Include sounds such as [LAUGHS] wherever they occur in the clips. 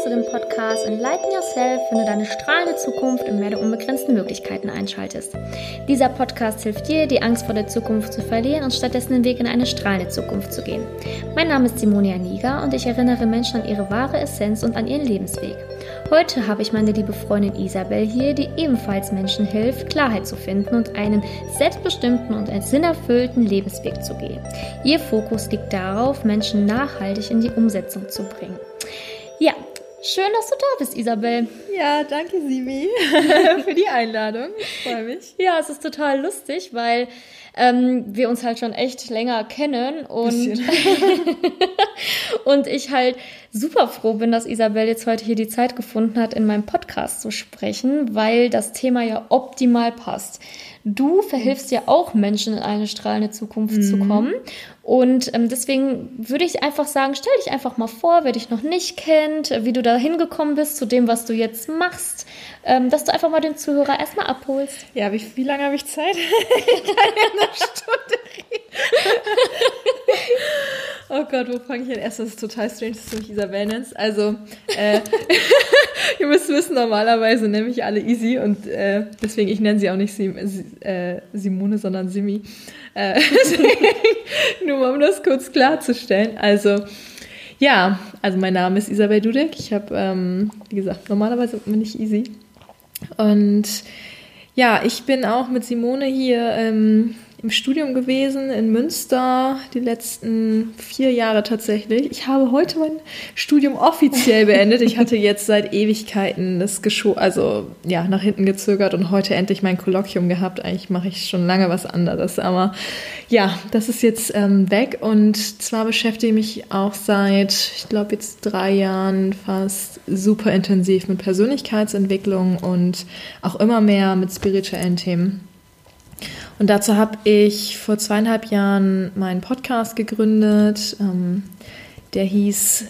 dass du den Podcast Enlighten Yourself, finde deine strahlende Zukunft im Meer der unbegrenzten Möglichkeiten einschaltest. Dieser Podcast hilft dir, die Angst vor der Zukunft zu verlieren und stattdessen den Weg in eine strahlende Zukunft zu gehen. Mein Name ist Simonia Niger und ich erinnere Menschen an ihre wahre Essenz und an ihren Lebensweg. Heute habe ich meine liebe Freundin Isabel hier, die ebenfalls Menschen hilft, Klarheit zu finden und einen selbstbestimmten und sinnerfüllten Lebensweg zu gehen. Ihr Fokus liegt darauf, Menschen nachhaltig in die Umsetzung zu bringen. Ja, schön, dass du da bist, Isabel. Ja, danke, Simi, [LAUGHS] für die Einladung. Ich freue mich. Ja, es ist total lustig, weil ähm, wir uns halt schon echt länger kennen und, [LAUGHS] und ich halt super froh bin, dass Isabel jetzt heute hier die Zeit gefunden hat, in meinem Podcast zu sprechen, weil das Thema ja optimal passt. Du verhilfst ja auch Menschen in eine strahlende Zukunft mhm. zu kommen. Und ähm, deswegen würde ich einfach sagen, stell dich einfach mal vor, wer dich noch nicht kennt, wie du da hingekommen bist zu dem, was du jetzt machst, ähm, dass du einfach mal den Zuhörer erstmal abholst. Ja, wie, wie lange habe ich Zeit? [LAUGHS] ich kann ja eine [LAUGHS] Stunde reden. [LAUGHS] oh Gott, wo fange ich an? Erst, das ist total strange, dass du mich Isabel nennst. Also, äh, [LAUGHS] ihr müsst wissen, normalerweise nenne ich alle Easy und äh, deswegen, ich nenne sie auch nicht Sim, äh, Simone, sondern Simi. Äh, [LAUGHS] nur mal um das kurz klarzustellen. Also, ja, also mein Name ist Isabel Dudek. Ich habe, ähm, wie gesagt, normalerweise bin ich Easy. Und ja, ich bin auch mit Simone hier ähm, im Studium gewesen in Münster, die letzten vier Jahre tatsächlich. Ich habe heute mein Studium offiziell beendet. Ich hatte jetzt seit Ewigkeiten das Gescho also ja, nach hinten gezögert und heute endlich mein Kolloquium gehabt. Eigentlich mache ich schon lange was anderes, aber ja, das ist jetzt ähm, weg und zwar beschäftige ich mich auch seit, ich glaube jetzt drei Jahren fast super intensiv mit Persönlichkeitsentwicklung und auch immer mehr mit spirituellen Themen. Und dazu habe ich vor zweieinhalb Jahren meinen Podcast gegründet. Ähm, der hieß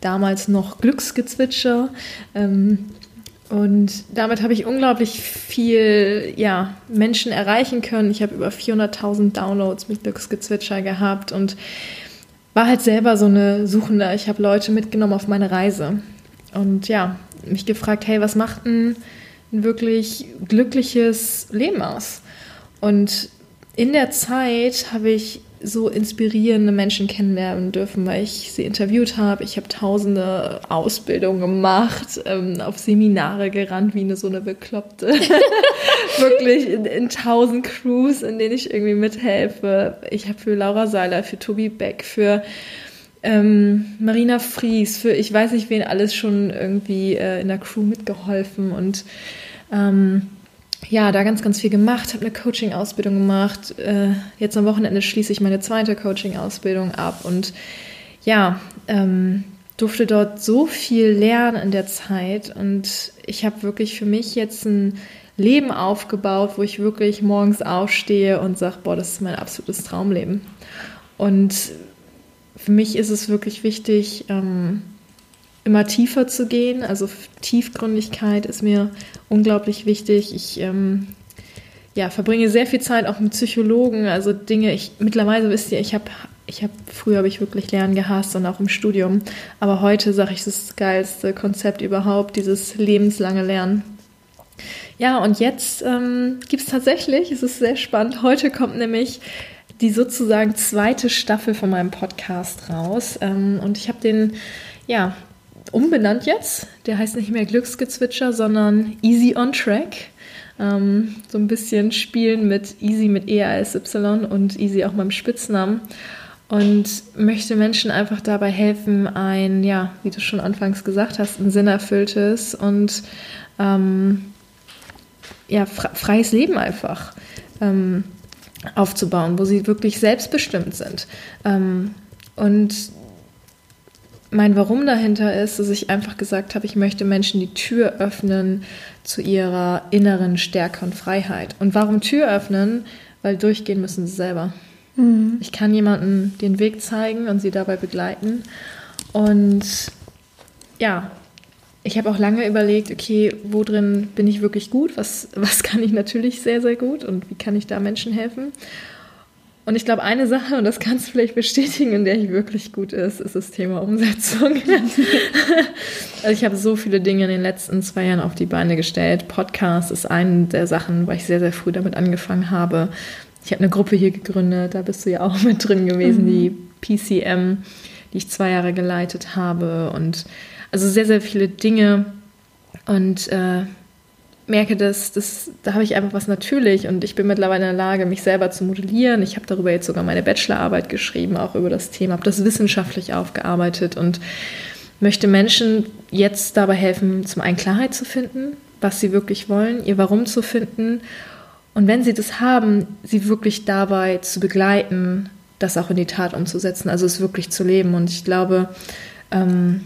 damals noch Glücksgezwitscher. Ähm, und damit habe ich unglaublich viel ja, Menschen erreichen können. Ich habe über 400.000 Downloads mit Glücksgezwitscher gehabt und war halt selber so eine Suchende. Ich habe Leute mitgenommen auf meine Reise und ja, mich gefragt, hey, was macht ein, ein wirklich glückliches Leben aus? Und in der Zeit habe ich so inspirierende Menschen kennenlernen dürfen, weil ich sie interviewt habe. Ich habe tausende Ausbildungen gemacht, ähm, auf Seminare gerannt, wie eine so eine Bekloppte. [LAUGHS] Wirklich in, in tausend Crews, in denen ich irgendwie mithelfe. Ich habe für Laura Seiler, für Tobi Beck, für ähm, Marina Fries, für ich weiß nicht wen alles schon irgendwie äh, in der Crew mitgeholfen und ähm, ja, da ganz, ganz viel gemacht, habe eine Coaching-Ausbildung gemacht. Äh, jetzt am Wochenende schließe ich meine zweite Coaching-Ausbildung ab und ja, ähm, durfte dort so viel lernen in der Zeit und ich habe wirklich für mich jetzt ein Leben aufgebaut, wo ich wirklich morgens aufstehe und sage, boah, das ist mein absolutes Traumleben. Und für mich ist es wirklich wichtig, ähm, immer tiefer zu gehen. Also Tiefgründigkeit ist mir unglaublich wichtig. Ich ähm, ja, verbringe sehr viel Zeit auch mit Psychologen, also Dinge, ich mittlerweile wisst ihr, ich habe ich habe früher habe ich wirklich Lernen gehasst und auch im Studium, aber heute sage ich, das ist das geilste Konzept überhaupt, dieses lebenslange Lernen. Ja, und jetzt ähm, gibt es tatsächlich, es ist sehr spannend, heute kommt nämlich die sozusagen zweite Staffel von meinem Podcast raus ähm, und ich habe den ja, umbenannt jetzt. Der heißt nicht mehr Glücksgezwitscher, sondern Easy on Track. Ähm, so ein bisschen spielen mit Easy mit E als Y und Easy auch meinem Spitznamen. Und möchte Menschen einfach dabei helfen, ein, ja, wie du schon anfangs gesagt hast, ein sinnerfülltes und ähm, ja, freies Leben einfach ähm, aufzubauen, wo sie wirklich selbstbestimmt sind. Ähm, und mein Warum dahinter ist, dass ich einfach gesagt habe, ich möchte Menschen die Tür öffnen zu ihrer inneren Stärke und Freiheit. Und warum Tür öffnen? Weil durchgehen müssen sie selber. Mhm. Ich kann jemandem den Weg zeigen und sie dabei begleiten. Und ja, ich habe auch lange überlegt, okay, wo drin bin ich wirklich gut? Was, was kann ich natürlich sehr, sehr gut und wie kann ich da Menschen helfen? Und ich glaube, eine Sache, und das kannst du vielleicht bestätigen, in der ich wirklich gut ist, ist das Thema Umsetzung. [LAUGHS] also ich habe so viele Dinge in den letzten zwei Jahren auf die Beine gestellt. Podcast ist eine der Sachen, weil ich sehr, sehr früh damit angefangen habe. Ich habe eine Gruppe hier gegründet, da bist du ja auch mit drin gewesen, mhm. die PCM, die ich zwei Jahre geleitet habe. Und also sehr, sehr viele Dinge. Und äh, merke, dass das, da habe ich einfach was natürlich und ich bin mittlerweile in der Lage, mich selber zu modellieren. Ich habe darüber jetzt sogar meine Bachelorarbeit geschrieben, auch über das Thema, habe das wissenschaftlich aufgearbeitet und möchte Menschen jetzt dabei helfen, zum einen Klarheit zu finden, was sie wirklich wollen, ihr Warum zu finden und wenn sie das haben, sie wirklich dabei zu begleiten, das auch in die Tat umzusetzen, also es wirklich zu leben. Und ich glaube, ähm,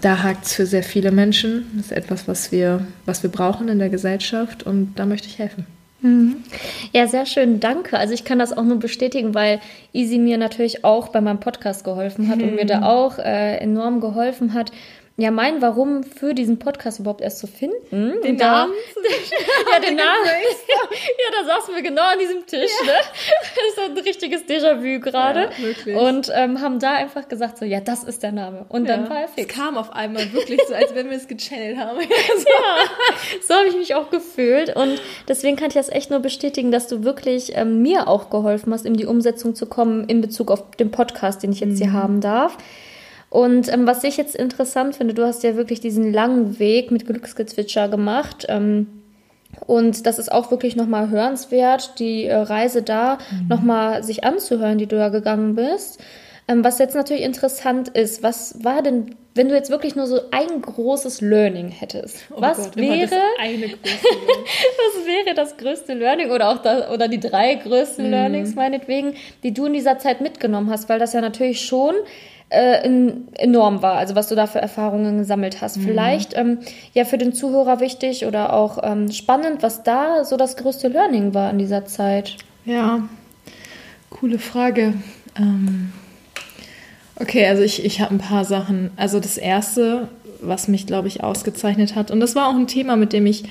da hakt es für sehr viele Menschen. Das ist etwas, was wir, was wir brauchen in der Gesellschaft und da möchte ich helfen. Mhm. Ja, sehr schön, danke. Also ich kann das auch nur bestätigen, weil Easy mir natürlich auch bei meinem Podcast geholfen hat mhm. und mir da auch äh, enorm geholfen hat, ja, mein Warum für diesen Podcast überhaupt erst zu finden. Den Namen? [LAUGHS] ja, den [LAUGHS] Namen. ja, da saßen wir genau an diesem Tisch. Ja. Ne? [LAUGHS] Das ist ein richtiges Déjà-vu gerade. Ja, und ähm, haben da einfach gesagt, so, ja, das ist der Name. Und ja. dann war er fix. Es kam auf einmal wirklich so, als wenn wir es gechannelt haben. so. Ja, so habe ich mich auch gefühlt. Und deswegen kann ich das echt nur bestätigen, dass du wirklich ähm, mir auch geholfen hast, in die Umsetzung zu kommen in Bezug auf den Podcast, den ich jetzt mhm. hier haben darf. Und ähm, was ich jetzt interessant finde, du hast ja wirklich diesen langen Weg mit Glücksgezwitscher gemacht. Ähm, und das ist auch wirklich nochmal hörenswert, die äh, Reise da mhm. nochmal sich anzuhören, die du da gegangen bist. Ähm, was jetzt natürlich interessant ist, was war denn, wenn du jetzt wirklich nur so ein großes Learning hättest? Oh was Gott, wäre [LAUGHS] was wäre das größte Learning oder auch da, oder die drei größten mhm. Learnings meinetwegen, die du in dieser Zeit mitgenommen hast? Weil das ja natürlich schon äh, enorm war, also was du da für Erfahrungen gesammelt hast. Mhm. Vielleicht ähm, ja für den Zuhörer wichtig oder auch ähm, spannend, was da so das größte Learning war in dieser Zeit. Ja, coole Frage. Ähm okay, also ich, ich habe ein paar Sachen. Also das Erste, was mich, glaube ich, ausgezeichnet hat, und das war auch ein Thema, mit dem ich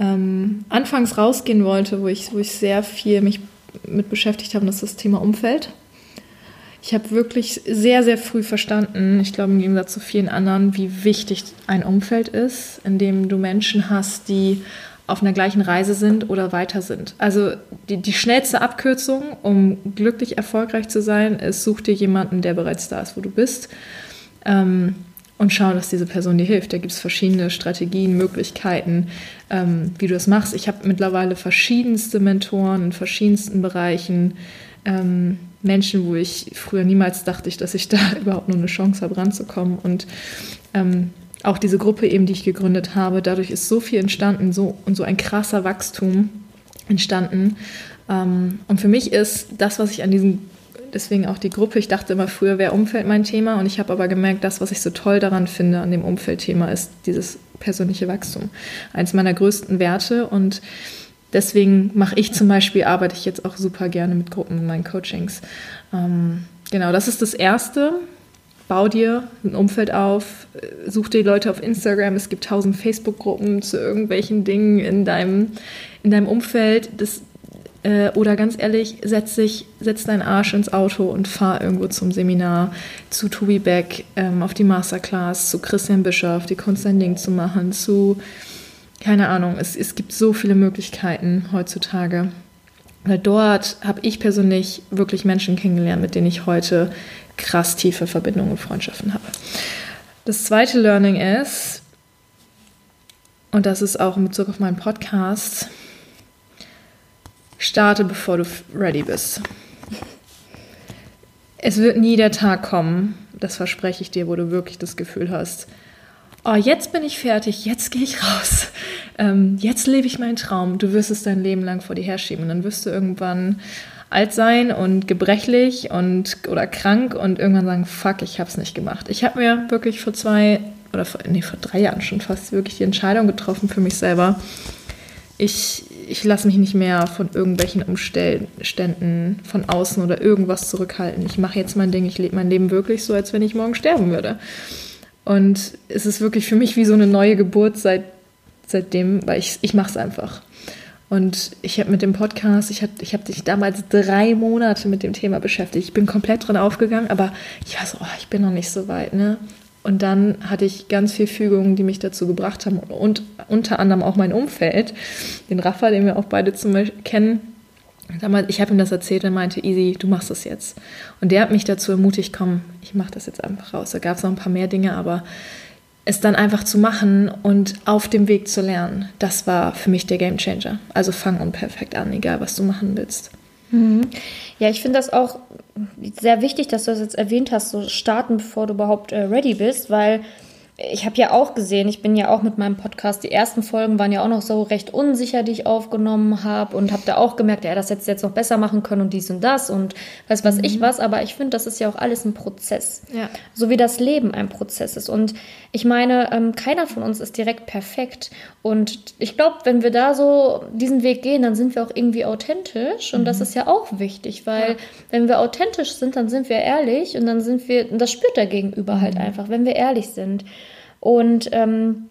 ähm, anfangs rausgehen wollte, wo ich, wo ich sehr viel mich mit beschäftigt habe, das ist das Thema Umfeld. Ich habe wirklich sehr, sehr früh verstanden, ich glaube im Gegensatz zu vielen anderen, wie wichtig ein Umfeld ist, in dem du Menschen hast, die auf einer gleichen Reise sind oder weiter sind. Also die, die schnellste Abkürzung, um glücklich erfolgreich zu sein, ist, such dir jemanden, der bereits da ist, wo du bist. Ähm, und schau, dass diese Person dir hilft. Da gibt es verschiedene Strategien, Möglichkeiten, ähm, wie du das machst. Ich habe mittlerweile verschiedenste Mentoren in verschiedensten Bereichen. Ähm, Menschen, wo ich früher niemals dachte, dass ich da [LAUGHS] überhaupt nur eine Chance habe, ranzukommen. Und ähm, auch diese Gruppe eben, die ich gegründet habe, dadurch ist so viel entstanden so, und so ein krasser Wachstum entstanden. Ähm, und für mich ist das, was ich an diesem, deswegen auch die Gruppe, ich dachte immer früher wäre Umfeld mein Thema und ich habe aber gemerkt, das, was ich so toll daran finde an dem Umfeldthema, ist dieses persönliche Wachstum. Eins meiner größten Werte und deswegen mache ich zum Beispiel, arbeite ich jetzt auch super gerne mit Gruppen in meinen Coachings. Ähm, genau, das ist das Erste. Bau dir ein Umfeld auf, such dir Leute auf Instagram. Es gibt tausend Facebook-Gruppen zu irgendwelchen Dingen in deinem, in deinem Umfeld. Das, äh, oder ganz ehrlich, setz, dich, setz deinen Arsch ins Auto und fahr irgendwo zum Seminar, zu Tobi Beck, ähm, auf die Masterclass, zu Christian Bischoff, die Kunst ein Ding zu machen, zu keine Ahnung, es, es gibt so viele Möglichkeiten heutzutage. Weil dort habe ich persönlich wirklich Menschen kennengelernt, mit denen ich heute krass tiefe Verbindungen und Freundschaften habe. Das zweite Learning ist, und das ist auch in Bezug auf meinen Podcast, starte bevor du ready bist. Es wird nie der Tag kommen, das verspreche ich dir, wo du wirklich das Gefühl hast, oh, jetzt bin ich fertig, jetzt gehe ich raus, ähm, jetzt lebe ich meinen Traum. Du wirst es dein Leben lang vor dir herschieben und dann wirst du irgendwann alt sein und gebrechlich und oder krank und irgendwann sagen, fuck, ich habe es nicht gemacht. Ich habe mir wirklich vor zwei oder vor, nee, vor drei Jahren schon fast wirklich die Entscheidung getroffen für mich selber. Ich, ich lasse mich nicht mehr von irgendwelchen Umständen von außen oder irgendwas zurückhalten. Ich mache jetzt mein Ding, ich lebe mein Leben wirklich so, als wenn ich morgen sterben würde. Und es ist wirklich für mich wie so eine neue Geburt seit, seitdem, weil ich, ich mache es einfach. Und ich habe mit dem Podcast, ich habe ich hab dich damals drei Monate mit dem Thema beschäftigt. Ich bin komplett drin aufgegangen, aber ich war so, oh, ich bin noch nicht so weit, ne? Und dann hatte ich ganz viel Fügungen, die mich dazu gebracht haben und unter anderem auch mein Umfeld, den Rafa, den wir auch beide zum Beispiel kennen. Ich habe ihm das erzählt und meinte, Easy, du machst das jetzt. Und der hat mich dazu ermutigt, komm, ich mache das jetzt einfach raus. Da gab es noch ein paar mehr Dinge, aber es dann einfach zu machen und auf dem Weg zu lernen, das war für mich der Game Changer. Also fang unperfekt an, egal was du machen willst. Mhm. Ja, ich finde das auch sehr wichtig, dass du das jetzt erwähnt hast, so starten, bevor du überhaupt äh, ready bist, weil ich habe ja auch gesehen, ich bin ja auch mit meinem Podcast, die ersten Folgen waren ja auch noch so recht unsicher, die ich aufgenommen habe und habe da auch gemerkt, ja, das hätte jetzt noch besser machen können und dies und das und weiß was mhm. ich was, aber ich finde, das ist ja auch alles ein Prozess. Ja. So wie das Leben ein Prozess ist. Und ich meine, ähm, keiner von uns ist direkt perfekt. Und ich glaube, wenn wir da so diesen Weg gehen, dann sind wir auch irgendwie authentisch und mhm. das ist ja auch wichtig, weil ja. wenn wir authentisch sind, dann sind wir ehrlich und dann sind wir, und das spürt der Gegenüber halt mhm. einfach, wenn wir ehrlich sind. Und ähm,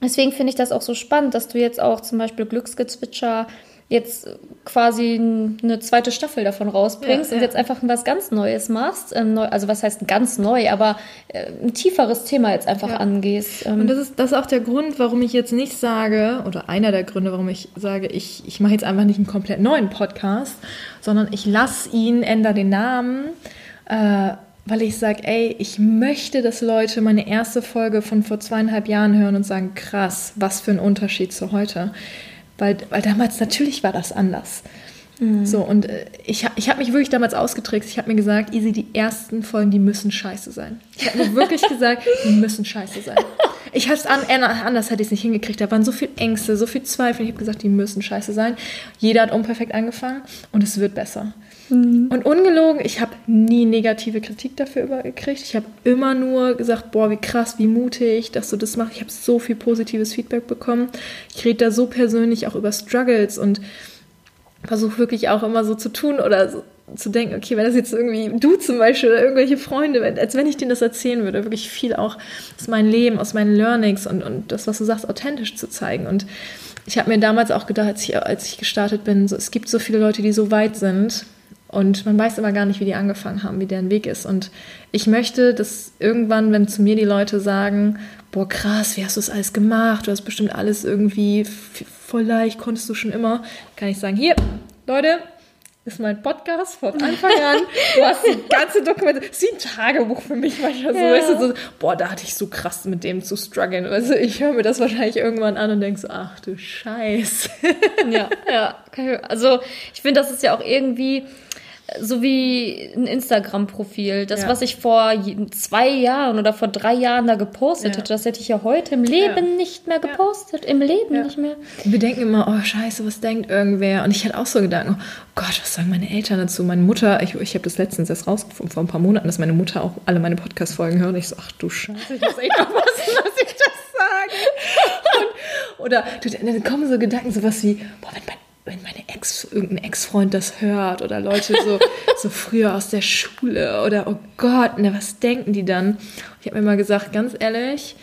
deswegen finde ich das auch so spannend, dass du jetzt auch zum Beispiel Glücksgezwitscher jetzt quasi eine zweite Staffel davon rausbringst ja, ja. und jetzt einfach was ganz Neues machst. Ähm, also was heißt ganz neu, aber äh, ein tieferes Thema jetzt einfach ja. angehst. Ähm. Und das ist, das ist auch der Grund, warum ich jetzt nicht sage, oder einer der Gründe, warum ich sage, ich, ich mache jetzt einfach nicht einen komplett neuen Podcast, sondern ich lasse ihn, ändere den Namen. Äh, weil ich sage, ey, ich möchte, dass Leute meine erste Folge von vor zweieinhalb Jahren hören und sagen, krass, was für ein Unterschied zu heute. Weil, weil damals natürlich war das anders. Mhm. So, und äh, ich, ich habe mich wirklich damals ausgetrickst. Ich habe mir gesagt, Easy, die ersten Folgen, die müssen scheiße sein. Ich habe mir wirklich [LAUGHS] gesagt, die müssen scheiße sein. Ich habe es an, anders hätte ich es nicht hingekriegt. Da waren so viel Ängste, so viel Zweifel. Ich habe gesagt, die müssen scheiße sein. Jeder hat unperfekt angefangen und es wird besser. Mhm. Und ungelogen, ich habe nie negative Kritik dafür gekriegt. Ich habe immer nur gesagt, boah, wie krass, wie mutig, dass du das machst. Ich habe so viel positives Feedback bekommen. Ich rede da so persönlich auch über Struggles und versuche wirklich auch immer so zu tun oder so zu denken, okay, wenn das jetzt irgendwie du zum Beispiel oder irgendwelche Freunde, als wenn ich denen das erzählen würde, wirklich viel auch aus meinem Leben, aus meinen Learnings und, und das, was du sagst, authentisch zu zeigen. Und ich habe mir damals auch gedacht, als ich, als ich gestartet bin, so, es gibt so viele Leute, die so weit sind und man weiß immer gar nicht, wie die angefangen haben, wie deren Weg ist. Und ich möchte, dass irgendwann, wenn zu mir die Leute sagen, boah, krass, wie hast du das alles gemacht? Du hast bestimmt alles irgendwie voll leicht, konntest du schon immer, kann ich sagen, hier, Leute, ist mein Podcast von Anfang [LAUGHS] an. Du hast die ganze Dokumente. Das ist wie ein Tagebuch für mich manchmal so. Ja. Weißt du, so, boah, da hatte ich so krass mit dem zu strugglen. Also ich höre mir das wahrscheinlich irgendwann an und denke so, ach du Scheiß. Ja, ja. Also ich finde, das ist ja auch irgendwie so wie ein Instagram-Profil. Das, ja. was ich vor zwei Jahren oder vor drei Jahren da gepostet ja. hätte, das hätte ich ja heute im Leben ja. nicht mehr gepostet. Im Leben nicht mehr. Wir denken immer, oh scheiße, was denkt irgendwer? Und ich hatte auch so Gedanken, oh Gott, was sagen meine Eltern dazu? Meine Mutter, ich, ich habe das letztens erst rausgefunden, vor ein paar Monaten, dass meine Mutter auch alle meine Podcast-Folgen hört. Und ich so, ach du Scheiße, ich muss echt aufpassen, [LAUGHS] was ich das sage. Und, oder dann kommen so Gedanken, sowas wie, boah, wenn mein wenn meine Ex, irgendein Ex-Freund das hört oder Leute so, [LAUGHS] so früher aus der Schule oder oh Gott, ne, was denken die dann? Ich habe mir mal gesagt, ganz ehrlich,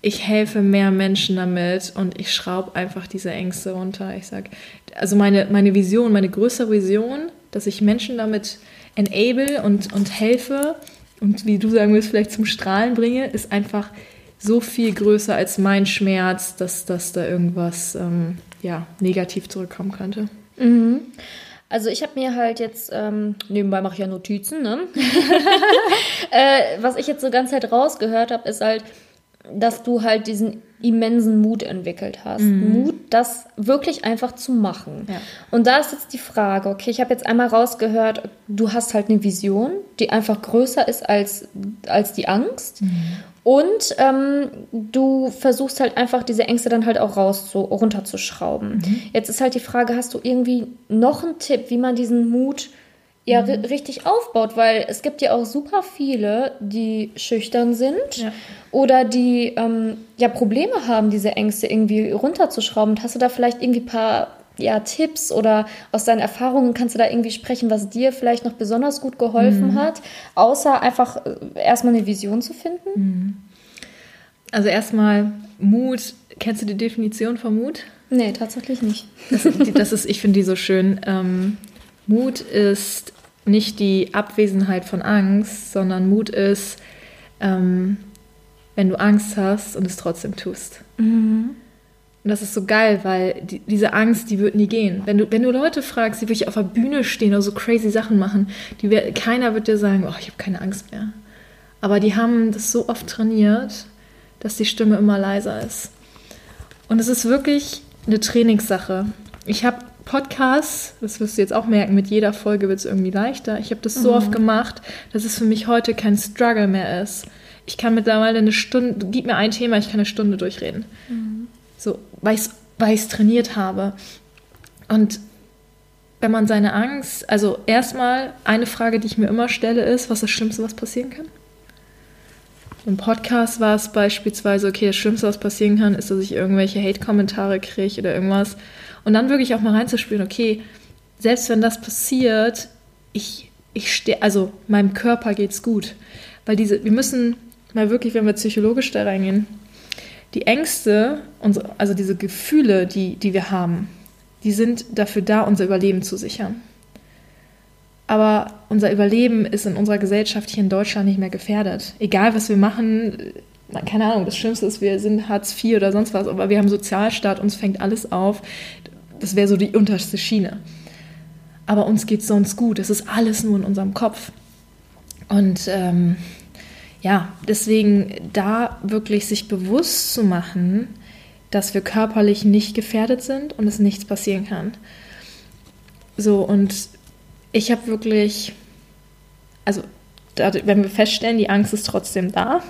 ich helfe mehr Menschen damit und ich schraube einfach diese Ängste runter. Ich sage, also meine, meine Vision, meine größere Vision, dass ich Menschen damit enable und, und helfe und wie du sagen willst, vielleicht zum Strahlen bringe, ist einfach so viel größer als mein Schmerz, dass, dass da irgendwas ähm, ja, negativ zurückkommen könnte. Mhm. Also ich habe mir halt jetzt, ähm, nebenbei mache ich ja Notizen, ne? [LAUGHS] äh, was ich jetzt so ganz halt rausgehört habe, ist halt, dass du halt diesen immensen Mut entwickelt hast. Mhm. Mut, das wirklich einfach zu machen. Ja. Und da ist jetzt die Frage, okay, ich habe jetzt einmal rausgehört, du hast halt eine Vision, die einfach größer ist als, als die Angst. Mhm. Und ähm, du versuchst halt einfach diese Ängste dann halt auch raus zu, runterzuschrauben. Mhm. Jetzt ist halt die Frage, hast du irgendwie noch einen Tipp, wie man diesen Mut ja mhm. richtig aufbaut, weil es gibt ja auch super viele, die schüchtern sind ja. oder die ähm, ja Probleme haben, diese Ängste irgendwie runterzuschrauben. Und hast du da vielleicht irgendwie ein paar ja, Tipps oder aus deinen Erfahrungen kannst du da irgendwie sprechen, was dir vielleicht noch besonders gut geholfen mhm. hat, außer einfach äh, erstmal eine Vision zu finden? Mhm. Also erstmal Mut. Kennst du die Definition von Mut? Nee, tatsächlich nicht. Das, das ist, ich finde die so schön. Ähm, Mut ist nicht die Abwesenheit von Angst, sondern Mut ist, ähm, wenn du Angst hast und es trotzdem tust. Mhm. Und das ist so geil, weil die, diese Angst, die wird nie gehen. Wenn du, wenn du Leute fragst, die wirklich auf der Bühne stehen oder so crazy Sachen machen, die, keiner wird dir sagen, oh, ich habe keine Angst mehr. Aber die haben das so oft trainiert, dass die Stimme immer leiser ist. Und es ist wirklich eine Trainingssache. Ich habe Podcasts, das wirst du jetzt auch merken, mit jeder Folge wird es irgendwie leichter. Ich habe das so mhm. oft gemacht, dass es für mich heute kein Struggle mehr ist. Ich kann mittlerweile eine Stunde, gib mir ein Thema, ich kann eine Stunde durchreden. Mhm. So, weil ich es trainiert habe. Und wenn man seine Angst, also erstmal eine Frage, die ich mir immer stelle, ist, was das Schlimmste, was passieren kann? Im Podcast war es beispielsweise, okay, das Schlimmste, was passieren kann, ist, dass ich irgendwelche Hate-Kommentare kriege oder irgendwas. Und dann wirklich auch mal reinzuspüren, okay, selbst wenn das passiert, ich, ich stehe, also meinem Körper geht's gut. Weil diese, wir müssen mal wirklich, wenn wir psychologisch da reingehen, die Ängste, unsere, also diese Gefühle, die, die wir haben, die sind dafür da, unser Überleben zu sichern. Aber unser Überleben ist in unserer Gesellschaft hier in Deutschland nicht mehr gefährdet. Egal, was wir machen, keine Ahnung, das Schlimmste ist, wir sind Hartz IV oder sonst was, aber wir haben Sozialstaat, uns fängt alles auf. Das wäre so die unterste Schiene. Aber uns geht es sonst gut. Es ist alles nur in unserem Kopf. Und ähm, ja, deswegen da wirklich sich bewusst zu machen, dass wir körperlich nicht gefährdet sind und es nichts passieren kann. So, und ich habe wirklich, also wenn wir feststellen, die Angst ist trotzdem da,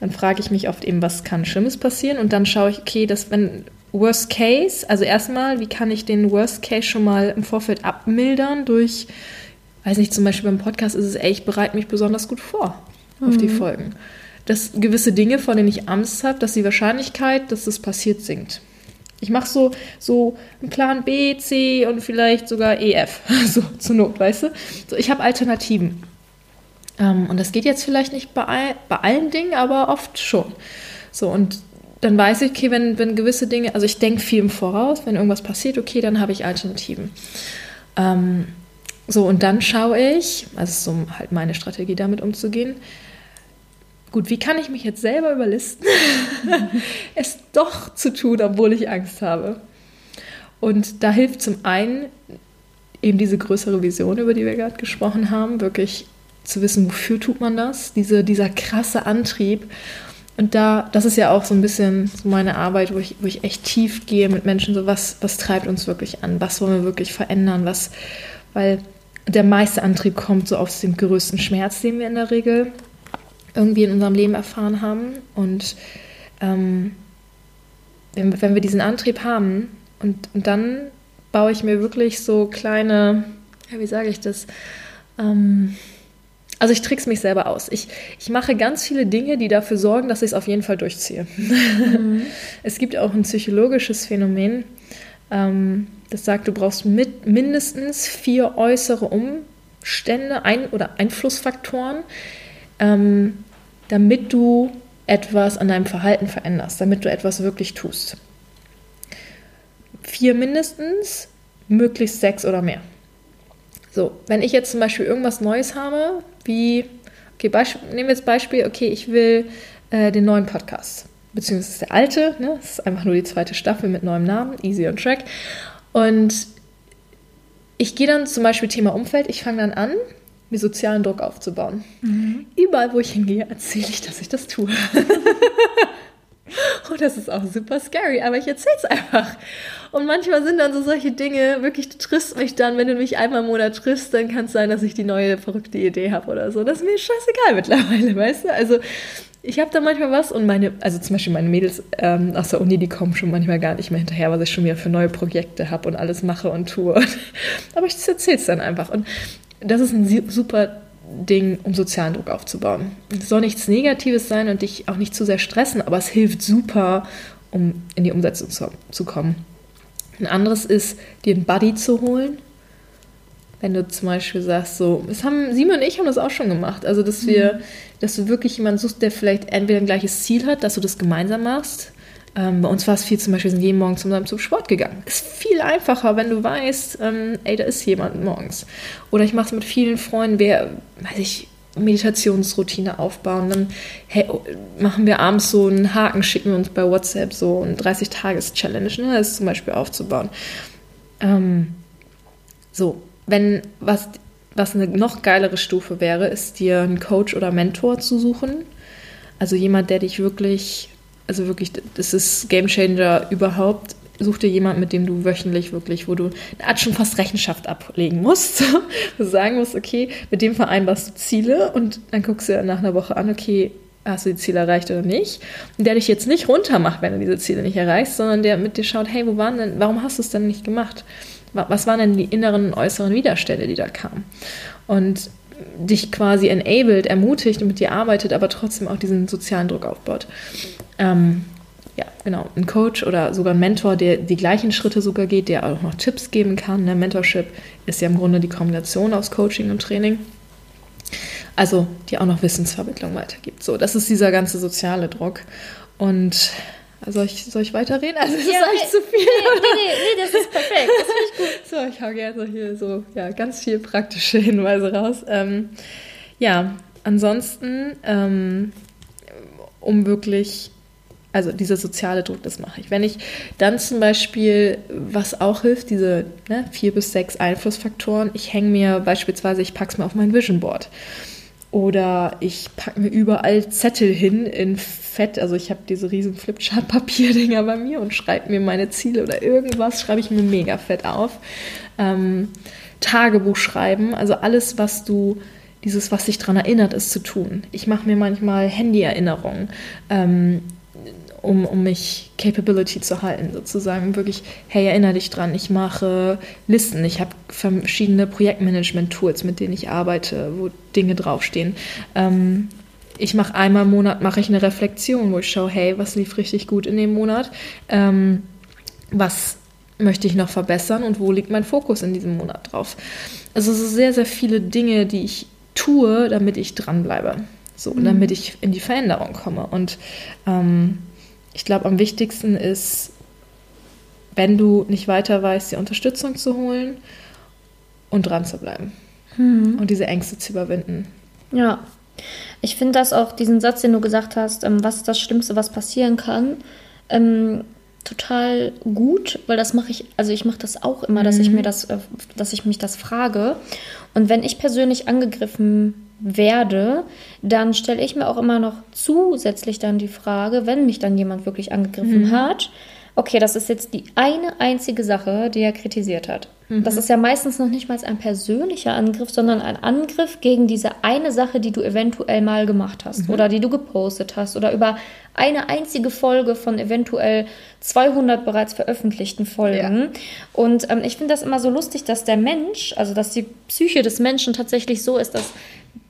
dann frage ich mich oft eben, was kann Schlimmes passieren? Und dann schaue ich, okay, dass wenn Worst Case, also erstmal, wie kann ich den Worst Case schon mal im Vorfeld abmildern durch, weiß nicht, zum Beispiel beim Podcast ist es, ey, ich bereite mich besonders gut vor mhm. auf die mhm. Folgen. Dass gewisse Dinge, vor denen ich Angst habe, dass die Wahrscheinlichkeit, dass das passiert, sinkt. Ich mache so, so einen Plan B, C und vielleicht sogar EF, [LAUGHS] so zur Not, weißt du? So, ich habe Alternativen. Ähm, und das geht jetzt vielleicht nicht bei, bei allen Dingen, aber oft schon. So, und dann weiß ich, okay, wenn, wenn gewisse Dinge, also ich denke viel im Voraus, wenn irgendwas passiert, okay, dann habe ich Alternativen. Ähm, so, und dann schaue ich, also so halt meine Strategie damit umzugehen, gut, wie kann ich mich jetzt selber überlisten, [LAUGHS] es doch zu tun, obwohl ich Angst habe? Und da hilft zum einen eben diese größere Vision, über die wir gerade gesprochen haben, wirklich zu wissen, wofür tut man das, diese, dieser krasse Antrieb. Und da, das ist ja auch so ein bisschen so meine Arbeit, wo ich, wo ich echt tief gehe mit Menschen, so was, was treibt uns wirklich an, was wollen wir wirklich verändern, was, weil der meiste Antrieb kommt so aus dem größten Schmerz, den wir in der Regel irgendwie in unserem Leben erfahren haben. Und ähm, wenn, wenn, wir diesen Antrieb haben und, und, dann baue ich mir wirklich so kleine, ja, wie sage ich das? Ähm, also ich trick's mich selber aus. Ich, ich mache ganz viele Dinge, die dafür sorgen, dass ich es auf jeden Fall durchziehe. Mhm. [LAUGHS] es gibt auch ein psychologisches Phänomen, ähm, das sagt, du brauchst mit mindestens vier äußere Umstände ein, oder Einflussfaktoren, ähm, damit du etwas an deinem Verhalten veränderst, damit du etwas wirklich tust. Vier mindestens, möglichst sechs oder mehr. So, wenn ich jetzt zum Beispiel irgendwas Neues habe, wie, okay, Beispiel, nehmen wir jetzt Beispiel, okay, ich will äh, den neuen Podcast, beziehungsweise der alte, ne? das ist einfach nur die zweite Staffel mit neuem Namen, Easy on Track. Und ich gehe dann zum Beispiel Thema Umfeld, ich fange dann an, mir sozialen Druck aufzubauen. Mhm. Überall, wo ich hingehe, erzähle ich, dass ich das tue. [LAUGHS] Und das ist auch super scary, aber ich erzähle es einfach. Und manchmal sind dann so solche Dinge, wirklich, du triffst mich dann, wenn du mich einmal im Monat triffst, dann kann es sein, dass ich die neue verrückte Idee habe oder so. Das ist mir scheißegal mittlerweile, weißt du? Also ich habe da manchmal was und meine, also zum Beispiel meine Mädels ähm, aus der Uni, die kommen schon manchmal gar nicht mehr hinterher, was ich schon wieder für neue Projekte habe und alles mache und tue. [LAUGHS] aber ich erzähle es dann einfach. Und das ist ein super Ding, um sozialen Druck aufzubauen. Es soll nichts Negatives sein und dich auch nicht zu sehr stressen, aber es hilft super, um in die Umsetzung zu, zu kommen. Ein anderes ist, dir einen Buddy zu holen. Wenn du zum Beispiel sagst, so, das haben Simon und ich haben das auch schon gemacht. Also, dass wir, mhm. dass du wirklich jemanden suchst, der vielleicht entweder ein gleiches Ziel hat, dass du das gemeinsam machst. Ähm, bei uns war es viel zum Beispiel, sind jeden Morgen zusammen zum Sport gegangen. Ist viel einfacher, wenn du weißt, ähm, ey, da ist jemand morgens. Oder ich mache es mit vielen Freunden, wer, weiß ich, Meditationsroutine aufbauen. Dann hey, machen wir abends so einen Haken, schicken wir uns bei WhatsApp so ein 30-Tages-Challenge, ne, das zum Beispiel aufzubauen. Ähm, so, wenn was, was eine noch geilere Stufe wäre, ist dir einen Coach oder Mentor zu suchen. Also jemand, der dich wirklich, also wirklich, das ist Game Changer überhaupt, such dir jemanden, mit dem du wöchentlich wirklich, wo du eine Art schon fast Rechenschaft ablegen musst, wo [LAUGHS] du sagen musst, okay, mit dem vereinbarst du Ziele und dann guckst du nach einer Woche an, okay, hast du die Ziele erreicht oder nicht? Und der dich jetzt nicht runtermacht, wenn du diese Ziele nicht erreichst, sondern der mit dir schaut, hey, wo waren denn, warum hast du es denn nicht gemacht? Was waren denn die inneren und äußeren Widerstände, die da kamen? Und dich quasi enabled, ermutigt und mit dir arbeitet, aber trotzdem auch diesen sozialen Druck aufbaut. Ähm, ja, genau, ein Coach oder sogar ein Mentor, der die gleichen Schritte sogar geht, der auch noch Tipps geben kann. Ne? Mentorship ist ja im Grunde die Kombination aus Coaching und Training. Also, die auch noch Wissensvermittlung weitergibt. So, das ist dieser ganze soziale Druck. Und soll ich, soll ich weiterreden? Also, das ja, ist eigentlich zu viel. Nee, nee, nee, das ist perfekt. Das finde ich gut. [LAUGHS] So, ich hau gerne so hier so ja, ganz viel praktische Hinweise raus. Ähm, ja, ansonsten, ähm, um wirklich also dieser soziale Druck, das mache ich. Wenn ich dann zum Beispiel, was auch hilft, diese ne, vier bis sechs Einflussfaktoren, ich hänge mir beispielsweise, ich packe es mir auf mein Vision Board. Oder ich packe mir überall Zettel hin in Fett. Also ich habe diese riesen Flipchart-Papierdinger bei mir und schreibe mir meine Ziele oder irgendwas, schreibe ich mir mega fett auf. Ähm, Tagebuch schreiben, also alles, was du dieses, was dich daran erinnert, ist zu tun. Ich mache mir manchmal Handy-Erinnerungen. Ähm, um, um mich Capability zu halten, sozusagen. Wirklich, hey, erinnere dich dran, ich mache Listen, ich habe verschiedene Projektmanagement-Tools, mit denen ich arbeite, wo Dinge draufstehen. Ähm, ich mache einmal im Monat mache ich eine Reflexion, wo ich schaue, hey, was lief richtig gut in dem Monat? Ähm, was möchte ich noch verbessern und wo liegt mein Fokus in diesem Monat drauf? Also so sehr, sehr viele Dinge, die ich tue, damit ich dranbleibe. So, mhm. damit ich in die Veränderung komme. Und ähm, ich glaube, am wichtigsten ist, wenn du nicht weiter weißt, die Unterstützung zu holen und dran zu bleiben. Mhm. Und diese Ängste zu überwinden. Ja. Ich finde das auch, diesen Satz, den du gesagt hast, ähm, was ist das Schlimmste, was passieren kann, ähm, total gut, weil das mache ich, also ich mache das auch immer, mhm. dass ich mir das, äh, dass ich mich das frage. Und wenn ich persönlich angegriffen werde, dann stelle ich mir auch immer noch zusätzlich dann die Frage, wenn mich dann jemand wirklich angegriffen mhm. hat, okay, das ist jetzt die eine einzige Sache, die er kritisiert hat. Mhm. Das ist ja meistens noch nicht mal ein persönlicher Angriff, sondern ein Angriff gegen diese eine Sache, die du eventuell mal gemacht hast mhm. oder die du gepostet hast oder über eine einzige Folge von eventuell 200 bereits veröffentlichten Folgen. Ja. Und ähm, ich finde das immer so lustig, dass der Mensch, also dass die Psyche des Menschen tatsächlich so ist, dass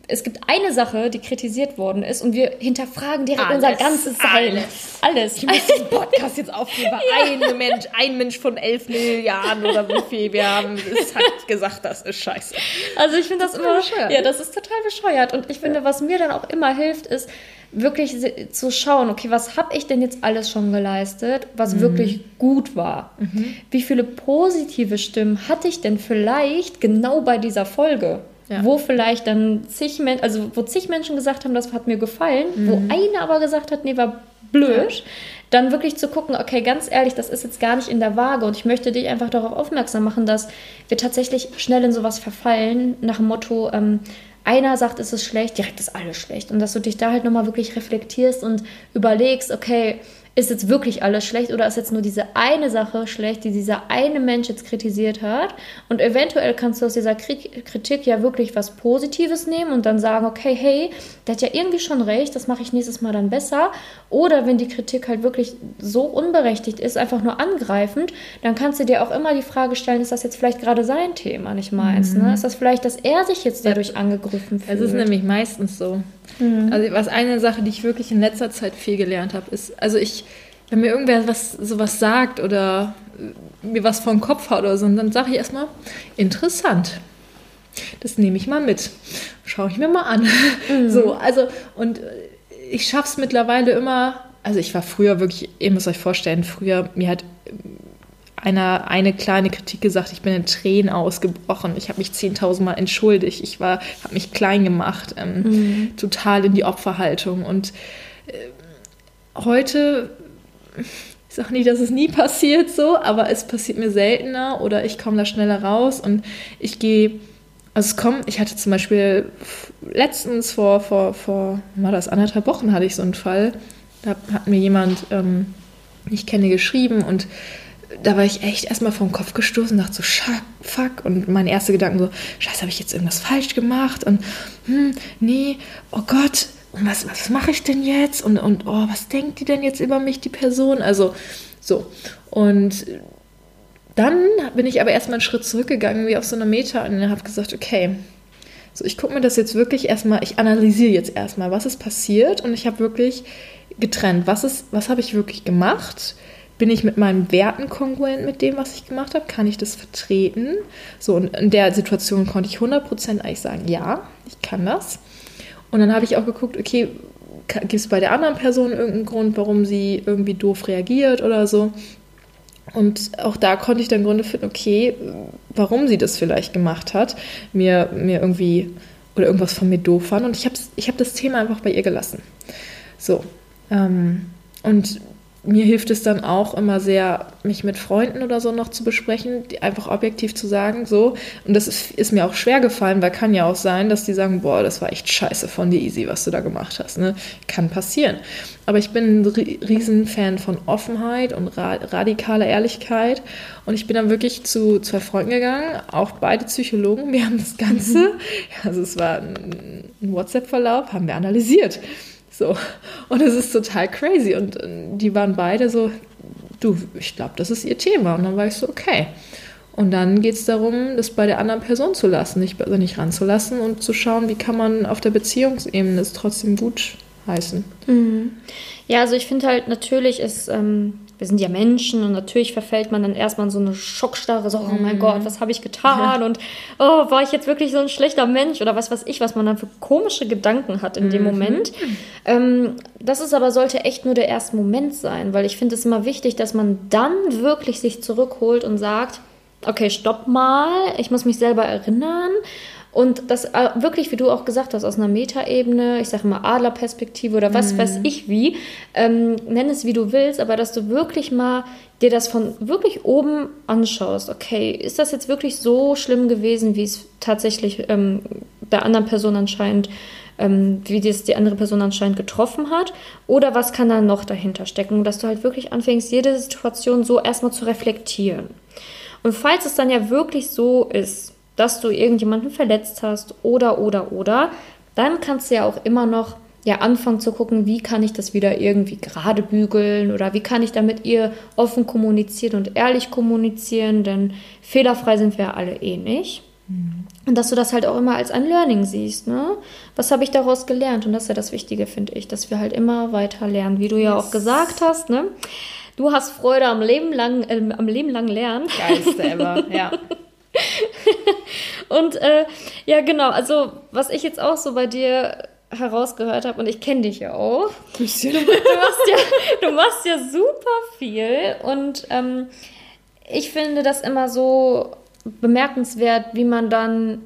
es gibt eine Sache, die kritisiert worden ist und wir hinterfragen direkt alles, unser ganzes Sein. Alles. alles. Ich muss diesen Podcast jetzt [LAUGHS] aufgeben. ja. ein, Mensch, ein Mensch von elf Milliarden oder wie viel wir haben, es hat gesagt, das ist scheiße. Also ich finde das, das immer, bescheuert. ja, das ist total bescheuert. Und ich finde, was mir dann auch immer hilft, ist wirklich zu schauen, okay, was habe ich denn jetzt alles schon geleistet, was mhm. wirklich gut war? Mhm. Wie viele positive Stimmen hatte ich denn vielleicht genau bei dieser Folge? Ja. Wo vielleicht dann zig Menschen, also wo zig Menschen gesagt haben, das hat mir gefallen, mhm. wo einer aber gesagt hat, nee, war blöd. Ja. Dann wirklich zu gucken, okay, ganz ehrlich, das ist jetzt gar nicht in der Waage und ich möchte dich einfach darauf aufmerksam machen, dass wir tatsächlich schnell in sowas verfallen, nach dem Motto, ähm, einer sagt, es ist schlecht, direkt ist alles schlecht. Und dass du dich da halt nochmal wirklich reflektierst und überlegst, okay, ist jetzt wirklich alles schlecht oder ist jetzt nur diese eine Sache schlecht, die dieser eine Mensch jetzt kritisiert hat? Und eventuell kannst du aus dieser Kritik ja wirklich was Positives nehmen und dann sagen, okay, hey, der hat ja irgendwie schon recht, das mache ich nächstes Mal dann besser. Oder wenn die Kritik halt wirklich so unberechtigt ist, einfach nur angreifend, dann kannst du dir auch immer die Frage stellen, ist das jetzt vielleicht gerade sein Thema, nicht meins? Ne? Mhm. Ne? Ist das vielleicht, dass er sich jetzt dadurch angegriffen fühlt? Es ist nämlich meistens so. Mhm. Also was eine Sache, die ich wirklich in letzter Zeit viel gelernt habe, ist, also ich, wenn mir irgendwer was sowas sagt oder mir was vor den Kopf haut oder so, dann sage ich erstmal, interessant. Das nehme ich mal mit. Schaue ich mir mal an. Mhm. [LAUGHS] So, also, und ich schaffe es mittlerweile immer, also ich war früher wirklich, ihr müsst euch vorstellen, früher, mir hat einer eine kleine Kritik gesagt, ich bin in Tränen ausgebrochen. Ich habe mich 10.000 Mal entschuldigt. Ich war, habe mich klein gemacht, ähm, mhm. total in die Opferhaltung. Und äh, heute, ich sage nicht, dass es nie passiert so, aber es passiert mir seltener oder ich komme da schneller raus und ich gehe, also es kommt, ich hatte zum Beispiel letztens vor, vor, vor, war das anderthalb Wochen hatte ich so einen Fall, da hat mir jemand, ähm, ich kenne, geschrieben und da war ich echt erstmal vom Kopf gestoßen und dachte so, fuck. Und mein erster Gedanke so, scheiße, habe ich jetzt irgendwas falsch gemacht? Und hm, nee, oh Gott, und was, was mache ich denn jetzt? Und, und oh, was denkt die denn jetzt über mich, die Person? Also so. Und dann bin ich aber erstmal einen Schritt zurückgegangen, wie auf so einer Meta, und habe gesagt, okay, so ich gucke mir das jetzt wirklich erstmal, ich analysiere jetzt erstmal, was ist passiert und ich habe wirklich getrennt, was was habe ich wirklich gemacht? Bin ich mit meinen Werten kongruent mit dem, was ich gemacht habe? Kann ich das vertreten? So, und in der Situation konnte ich 100% eigentlich sagen, ja, ich kann das. Und dann habe ich auch geguckt, okay, gibt es bei der anderen Person irgendeinen Grund, warum sie irgendwie doof reagiert oder so? Und auch da konnte ich dann Gründe finden, okay, warum sie das vielleicht gemacht hat, mir, mir irgendwie oder irgendwas von mir doof fand. Und ich habe ich hab das Thema einfach bei ihr gelassen. So. Ähm, und mir hilft es dann auch immer sehr, mich mit Freunden oder so noch zu besprechen, einfach objektiv zu sagen, so. Und das ist, ist, mir auch schwer gefallen, weil kann ja auch sein, dass die sagen, boah, das war echt scheiße von dir, Easy, was du da gemacht hast. Ne? Kann passieren. Aber ich bin ein Riesenfan von Offenheit und ra radikaler Ehrlichkeit. Und ich bin dann wirklich zu zwei Freunden gegangen, auch beide Psychologen. Wir haben das Ganze, mhm. also es war ein WhatsApp-Verlauf, haben wir analysiert. So. Und es ist total crazy. Und äh, die waren beide so, du, ich glaube, das ist ihr Thema. Und dann war ich so, okay. Und dann geht es darum, das bei der anderen Person zu lassen, nicht, also nicht ranzulassen und zu schauen, wie kann man auf der Beziehungsebene es trotzdem gut heißen. Mhm. Ja, also ich finde halt, natürlich ist ähm, wir sind ja Menschen und natürlich verfällt man dann erstmal in so eine Schockstarre, so, oh mein mhm. Gott, was habe ich getan? Ja. Und oh, war ich jetzt wirklich so ein schlechter Mensch oder was weiß ich, was man dann für komische Gedanken hat in mhm. dem Moment. Ähm, das ist aber, sollte echt nur der erste Moment sein, weil ich finde es immer wichtig, dass man dann wirklich sich zurückholt und sagt, okay, stopp mal, ich muss mich selber erinnern und das äh, wirklich, wie du auch gesagt hast, aus einer Metaebene, ich sage mal Adlerperspektive oder was mhm. weiß ich wie, ähm, nenn es wie du willst, aber dass du wirklich mal dir das von wirklich oben anschaust. Okay, ist das jetzt wirklich so schlimm gewesen, wie es tatsächlich ähm, der anderen Person anscheinend ähm, wie das die andere Person anscheinend getroffen hat oder was kann da noch dahinter stecken, dass du halt wirklich anfängst, jede Situation so erstmal zu reflektieren. Und falls es dann ja wirklich so ist, dass du irgendjemanden verletzt hast oder, oder, oder, dann kannst du ja auch immer noch ja anfangen zu gucken, wie kann ich das wieder irgendwie gerade bügeln oder wie kann ich da mit ihr offen kommunizieren und ehrlich kommunizieren, denn fehlerfrei sind wir alle eh nicht. Mhm. Und dass du das halt auch immer als ein Learning siehst, ne? Was habe ich daraus gelernt? Und das ist ja das Wichtige, finde ich, dass wir halt immer weiter lernen, wie du ja auch gesagt hast, ne? Du hast Freude am Leben lang, äh, am Leben lang lernen. Geilste ever, [LAUGHS] ja. [LAUGHS] und äh, ja, genau, also was ich jetzt auch so bei dir herausgehört habe, und ich kenne dich ja auch. Du, machst ja, du machst ja super viel und ähm, ich finde das immer so bemerkenswert, wie man dann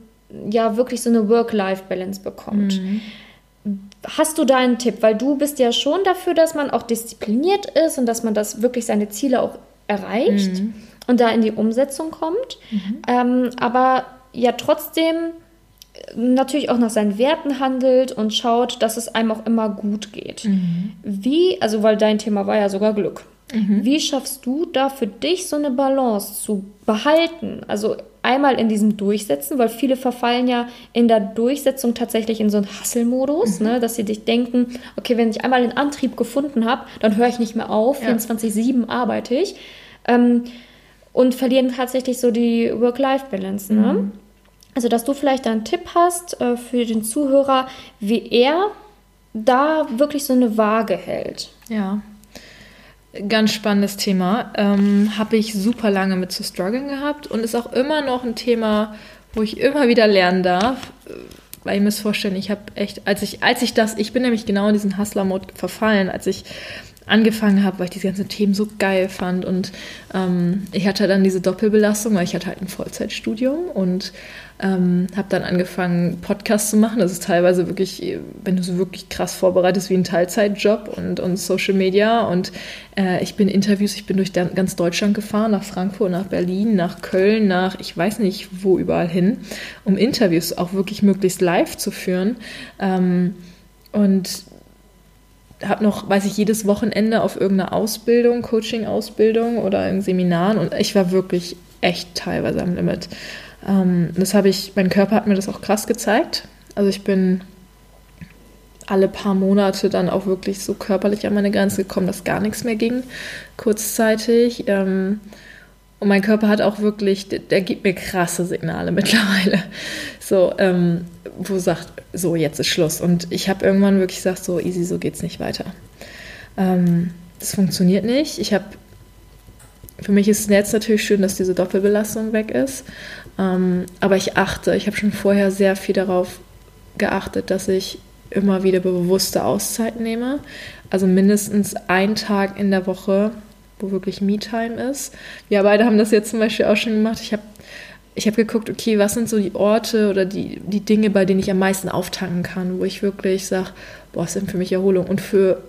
ja wirklich so eine Work-Life-Balance bekommt. Mhm. Hast du da einen Tipp? Weil du bist ja schon dafür, dass man auch diszipliniert ist und dass man das wirklich seine Ziele auch erreicht. Mhm und da in die Umsetzung kommt. Mhm. Ähm, aber ja trotzdem äh, natürlich auch nach seinen Werten handelt und schaut, dass es einem auch immer gut geht. Mhm. Wie, also weil dein Thema war ja sogar Glück. Mhm. Wie schaffst du da für dich so eine Balance zu behalten? Also einmal in diesem Durchsetzen, weil viele verfallen ja in der Durchsetzung tatsächlich in so einen Hasselmodus, mhm. ne, dass sie dich denken, okay, wenn ich einmal den Antrieb gefunden habe, dann höre ich nicht mehr auf, ja. 24-7 arbeite ich. Ähm, und verlieren tatsächlich so die Work-Life-Balance. Ne? Mhm. Also, dass du vielleicht einen Tipp hast äh, für den Zuhörer, wie er da wirklich so eine Waage hält. Ja. Ganz spannendes Thema. Ähm, Habe ich super lange mit zu strugglen gehabt und ist auch immer noch ein Thema, wo ich immer wieder lernen darf. Weil ihr müsst vorstellen, ich habe echt, als ich, als ich das, ich bin nämlich genau in diesen Hustler-Mode verfallen, als ich angefangen habe, weil ich diese ganzen Themen so geil fand. Und ähm, ich hatte dann diese Doppelbelastung, weil ich hatte halt ein Vollzeitstudium und ähm, habe dann angefangen, Podcasts zu machen. Das ist teilweise wirklich, wenn du so wirklich krass vorbereitest, wie ein Teilzeitjob und, und Social Media. Und äh, ich bin Interviews, ich bin durch ganz Deutschland gefahren, nach Frankfurt, nach Berlin, nach Köln, nach ich weiß nicht wo überall hin, um Interviews auch wirklich möglichst live zu führen. Ähm, und habe noch, weiß ich, jedes Wochenende auf irgendeiner Ausbildung, Coaching-Ausbildung oder in Seminaren und ich war wirklich echt teilweise am Limit. Ähm, das habe ich, mein Körper hat mir das auch krass gezeigt. Also ich bin alle paar Monate dann auch wirklich so körperlich an meine Grenze gekommen, dass gar nichts mehr ging, kurzzeitig. Ähm, und mein Körper hat auch wirklich, der, der gibt mir krasse Signale [LAUGHS] mittlerweile. So, ähm, wo sagt, so, jetzt ist Schluss. Und ich habe irgendwann wirklich gesagt, so easy, so geht's nicht weiter. Ähm, das funktioniert nicht. Ich habe, für mich ist es jetzt natürlich schön, dass diese Doppelbelastung weg ist. Ähm, aber ich achte, ich habe schon vorher sehr viel darauf geachtet, dass ich immer wieder bewusste Auszeiten nehme. Also mindestens einen Tag in der Woche wo wirklich Me-Time ist. Wir beide haben das jetzt zum Beispiel auch schon gemacht. Ich habe ich hab geguckt, okay, was sind so die Orte oder die, die Dinge, bei denen ich am meisten auftanken kann, wo ich wirklich sage, boah, das sind für mich Erholung. Und für,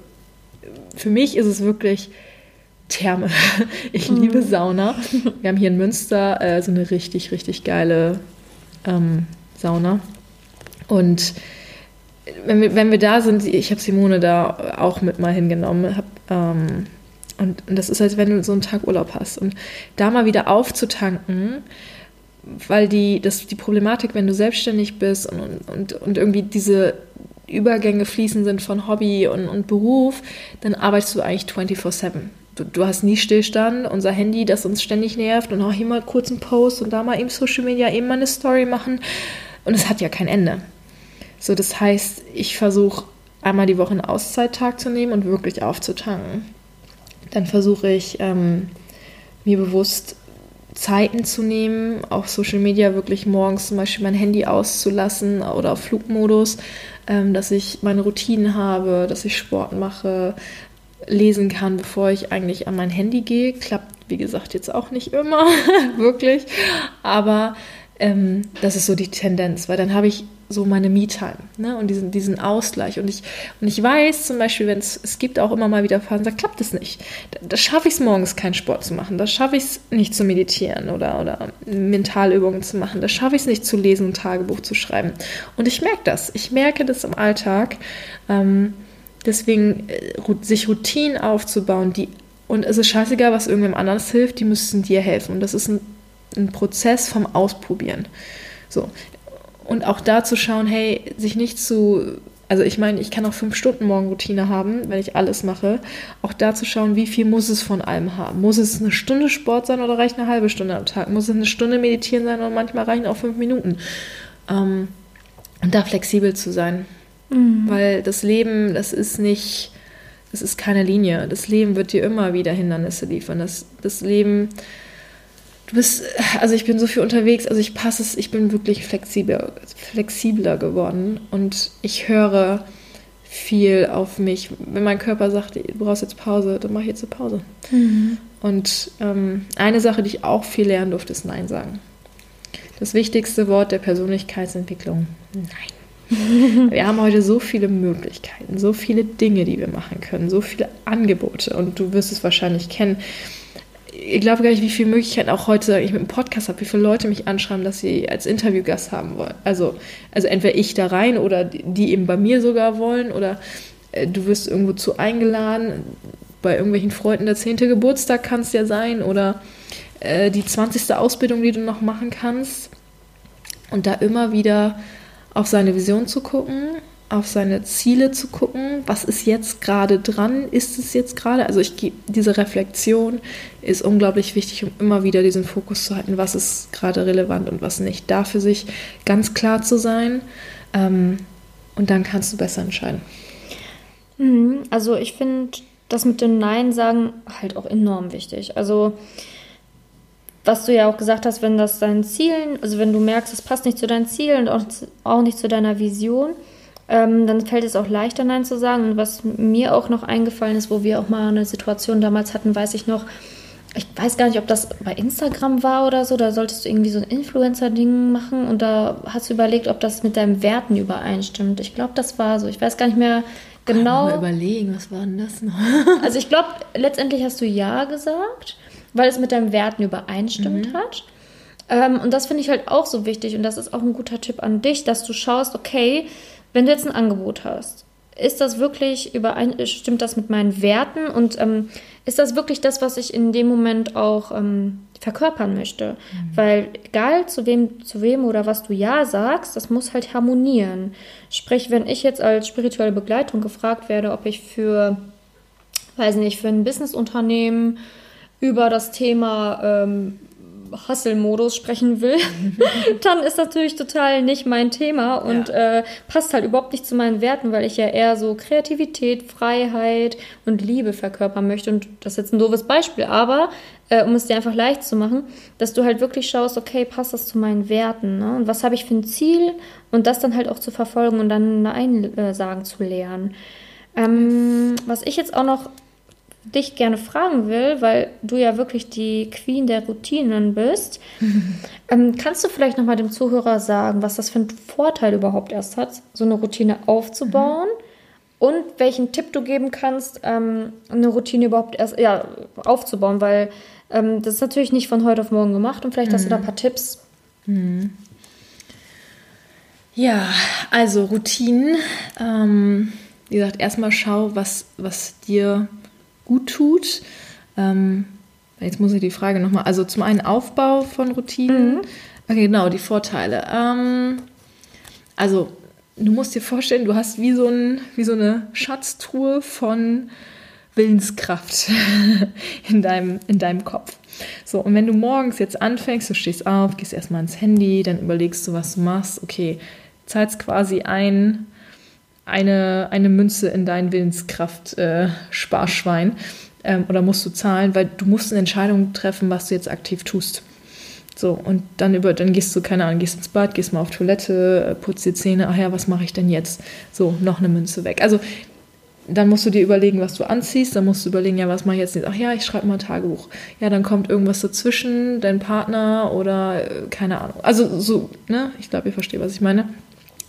für mich ist es wirklich Therme. [LAUGHS] Ich mhm. liebe Sauna. Wir haben hier in Münster äh, so eine richtig, richtig geile ähm, Sauna. Und wenn wir, wenn wir da sind, ich habe Simone da auch mit mal hingenommen, habe ähm, und, und das ist, als wenn du so einen Tag Urlaub hast. Und da mal wieder aufzutanken, weil die, das, die Problematik, wenn du selbstständig bist und, und, und irgendwie diese Übergänge fließen sind von Hobby und, und Beruf, dann arbeitest du eigentlich 24-7. Du, du, hast nie Stillstand. Unser Handy, das uns ständig nervt und auch hier mal kurz einen Post und da mal eben Social Media, eben mal eine Story machen. Und es hat ja kein Ende. So, das heißt, ich versuche einmal die Woche einen Auszeittag zu nehmen und wirklich aufzutanken. Dann versuche ich ähm, mir bewusst Zeiten zu nehmen, auf Social Media wirklich morgens zum Beispiel mein Handy auszulassen oder auf Flugmodus, ähm, dass ich meine Routinen habe, dass ich Sport mache, lesen kann, bevor ich eigentlich an mein Handy gehe. Klappt, wie gesagt, jetzt auch nicht immer, [LAUGHS] wirklich. Aber ähm, das ist so die Tendenz, weil dann habe ich so meine Me-Time ne? und diesen, diesen Ausgleich. Und ich, und ich weiß zum Beispiel, wenn es, gibt auch immer mal wieder Phasen, da klappt es nicht. Da, da schaffe ich es morgens, keinen Sport zu machen. Da schaffe ich es nicht zu meditieren oder, oder Mentalübungen zu machen. Da schaffe ich es nicht zu lesen und Tagebuch zu schreiben. Und ich merke das. Ich merke das im Alltag. Ähm, deswegen äh, sich Routinen aufzubauen, die und es ist scheißegal, was irgendwem anders hilft, die müssen dir helfen. Und das ist ein ein Prozess vom Ausprobieren. So. Und auch da zu schauen, hey, sich nicht zu, also ich meine, ich kann auch fünf Stunden Morgenroutine haben, wenn ich alles mache. Auch da zu schauen, wie viel muss es von allem haben. Muss es eine Stunde Sport sein oder reicht eine halbe Stunde am Tag? Muss es eine Stunde meditieren sein oder manchmal reichen auch fünf Minuten? Ähm, und da flexibel zu sein. Mhm. Weil das Leben, das ist nicht, das ist keine Linie. Das Leben wird dir immer wieder Hindernisse liefern. Das, das Leben du bist, also ich bin so viel unterwegs, also ich passe es, ich bin wirklich flexibler, flexibler geworden und ich höre viel auf mich. Wenn mein Körper sagt, du brauchst jetzt Pause, dann mache ich jetzt eine Pause. Mhm. Und ähm, eine Sache, die ich auch viel lernen durfte, ist Nein sagen. Das wichtigste Wort der Persönlichkeitsentwicklung, Nein. [LAUGHS] Wir haben heute so viele Möglichkeiten, so viele Dinge, die wir machen können, so viele Angebote und du wirst es wahrscheinlich kennen ich glaube gar nicht, wie viele Möglichkeiten auch heute ich mit einem Podcast habe, wie viele Leute mich anschreiben, dass sie als Interviewgast haben wollen. Also, also entweder ich da rein oder die eben bei mir sogar wollen oder äh, du wirst irgendwo zu eingeladen. Bei irgendwelchen Freunden der 10. Geburtstag kann es ja sein oder äh, die 20. Ausbildung, die du noch machen kannst. Und da immer wieder auf seine Vision zu gucken auf seine Ziele zu gucken, was ist jetzt gerade dran, ist es jetzt gerade, also ich diese Reflexion ist unglaublich wichtig, um immer wieder diesen Fokus zu halten, was ist gerade relevant und was nicht. Da für sich ganz klar zu sein ähm, und dann kannst du besser entscheiden. Mhm, also ich finde das mit dem Nein sagen halt auch enorm wichtig. Also was du ja auch gesagt hast, wenn das deinen Zielen, also wenn du merkst, es passt nicht zu deinen Zielen und auch nicht zu deiner Vision, ähm, dann fällt es auch leichter, Nein zu sagen. Und was mir auch noch eingefallen ist, wo wir auch mal eine Situation damals hatten, weiß ich noch, ich weiß gar nicht, ob das bei Instagram war oder so, da solltest du irgendwie so ein Influencer-Ding machen und da hast du überlegt, ob das mit deinen Werten übereinstimmt. Ich glaube, das war so. Ich weiß gar nicht mehr genau. Mal überlegen, was war denn das noch? [LAUGHS] also ich glaube, letztendlich hast du Ja gesagt, weil es mit deinen Werten übereinstimmt mhm. hat. Ähm, und das finde ich halt auch so wichtig und das ist auch ein guter Tipp an dich, dass du schaust, okay, wenn du jetzt ein Angebot hast, ist das wirklich überein, stimmt das mit meinen Werten und ähm, ist das wirklich das, was ich in dem Moment auch ähm, verkörpern möchte? Mhm. Weil egal zu wem, zu wem oder was du ja sagst, das muss halt harmonieren. Sprich, wenn ich jetzt als spirituelle Begleitung gefragt werde, ob ich für, weiß nicht, für ein Businessunternehmen über das Thema ähm, Hustle-Modus sprechen will, [LAUGHS] dann ist das natürlich total nicht mein Thema und ja. äh, passt halt überhaupt nicht zu meinen Werten, weil ich ja eher so Kreativität, Freiheit und Liebe verkörpern möchte. Und das ist jetzt ein doofes Beispiel, aber äh, um es dir einfach leicht zu machen, dass du halt wirklich schaust, okay, passt das zu meinen Werten? Ne? Und was habe ich für ein Ziel? Und das dann halt auch zu verfolgen und dann Nein äh, sagen zu lernen. Ähm, was ich jetzt auch noch dich gerne fragen will, weil du ja wirklich die Queen der Routinen bist. [LAUGHS] ähm, kannst du vielleicht nochmal dem Zuhörer sagen, was das für einen Vorteil überhaupt erst hat, so eine Routine aufzubauen? Mhm. Und welchen Tipp du geben kannst, ähm, eine Routine überhaupt erst ja, aufzubauen, weil ähm, das ist natürlich nicht von heute auf morgen gemacht und vielleicht mhm. hast du da ein paar Tipps. Mhm. Ja, also Routinen. Ähm, wie gesagt, erstmal schau, was, was dir gut tut. Ähm, jetzt muss ich die Frage nochmal. Also zum einen Aufbau von Routinen. Mhm. Okay, genau, die Vorteile. Ähm, also du musst dir vorstellen, du hast wie so, ein, wie so eine Schatztruhe von Willenskraft [LAUGHS] in deinem, in deinem Kopf. So, und wenn du morgens jetzt anfängst, du stehst auf, gehst erstmal ins Handy, dann überlegst du, was du machst, okay, zahlst quasi ein, eine, eine Münze in dein Willenskraft-Sparschwein äh, ähm, oder musst du zahlen, weil du musst eine Entscheidung treffen, was du jetzt aktiv tust. So, und dann über, dann gehst du, keine Ahnung, gehst ins Bad, gehst mal auf Toilette, äh, putzt die Zähne, ach ja, was mache ich denn jetzt? So, noch eine Münze weg. Also dann musst du dir überlegen, was du anziehst, dann musst du überlegen, ja, was mache ich jetzt? Ach ja, ich schreibe mal ein Tagebuch. Ja, dann kommt irgendwas dazwischen, dein Partner oder äh, keine Ahnung. Also so, ne? Ich glaube, ihr versteht, was ich meine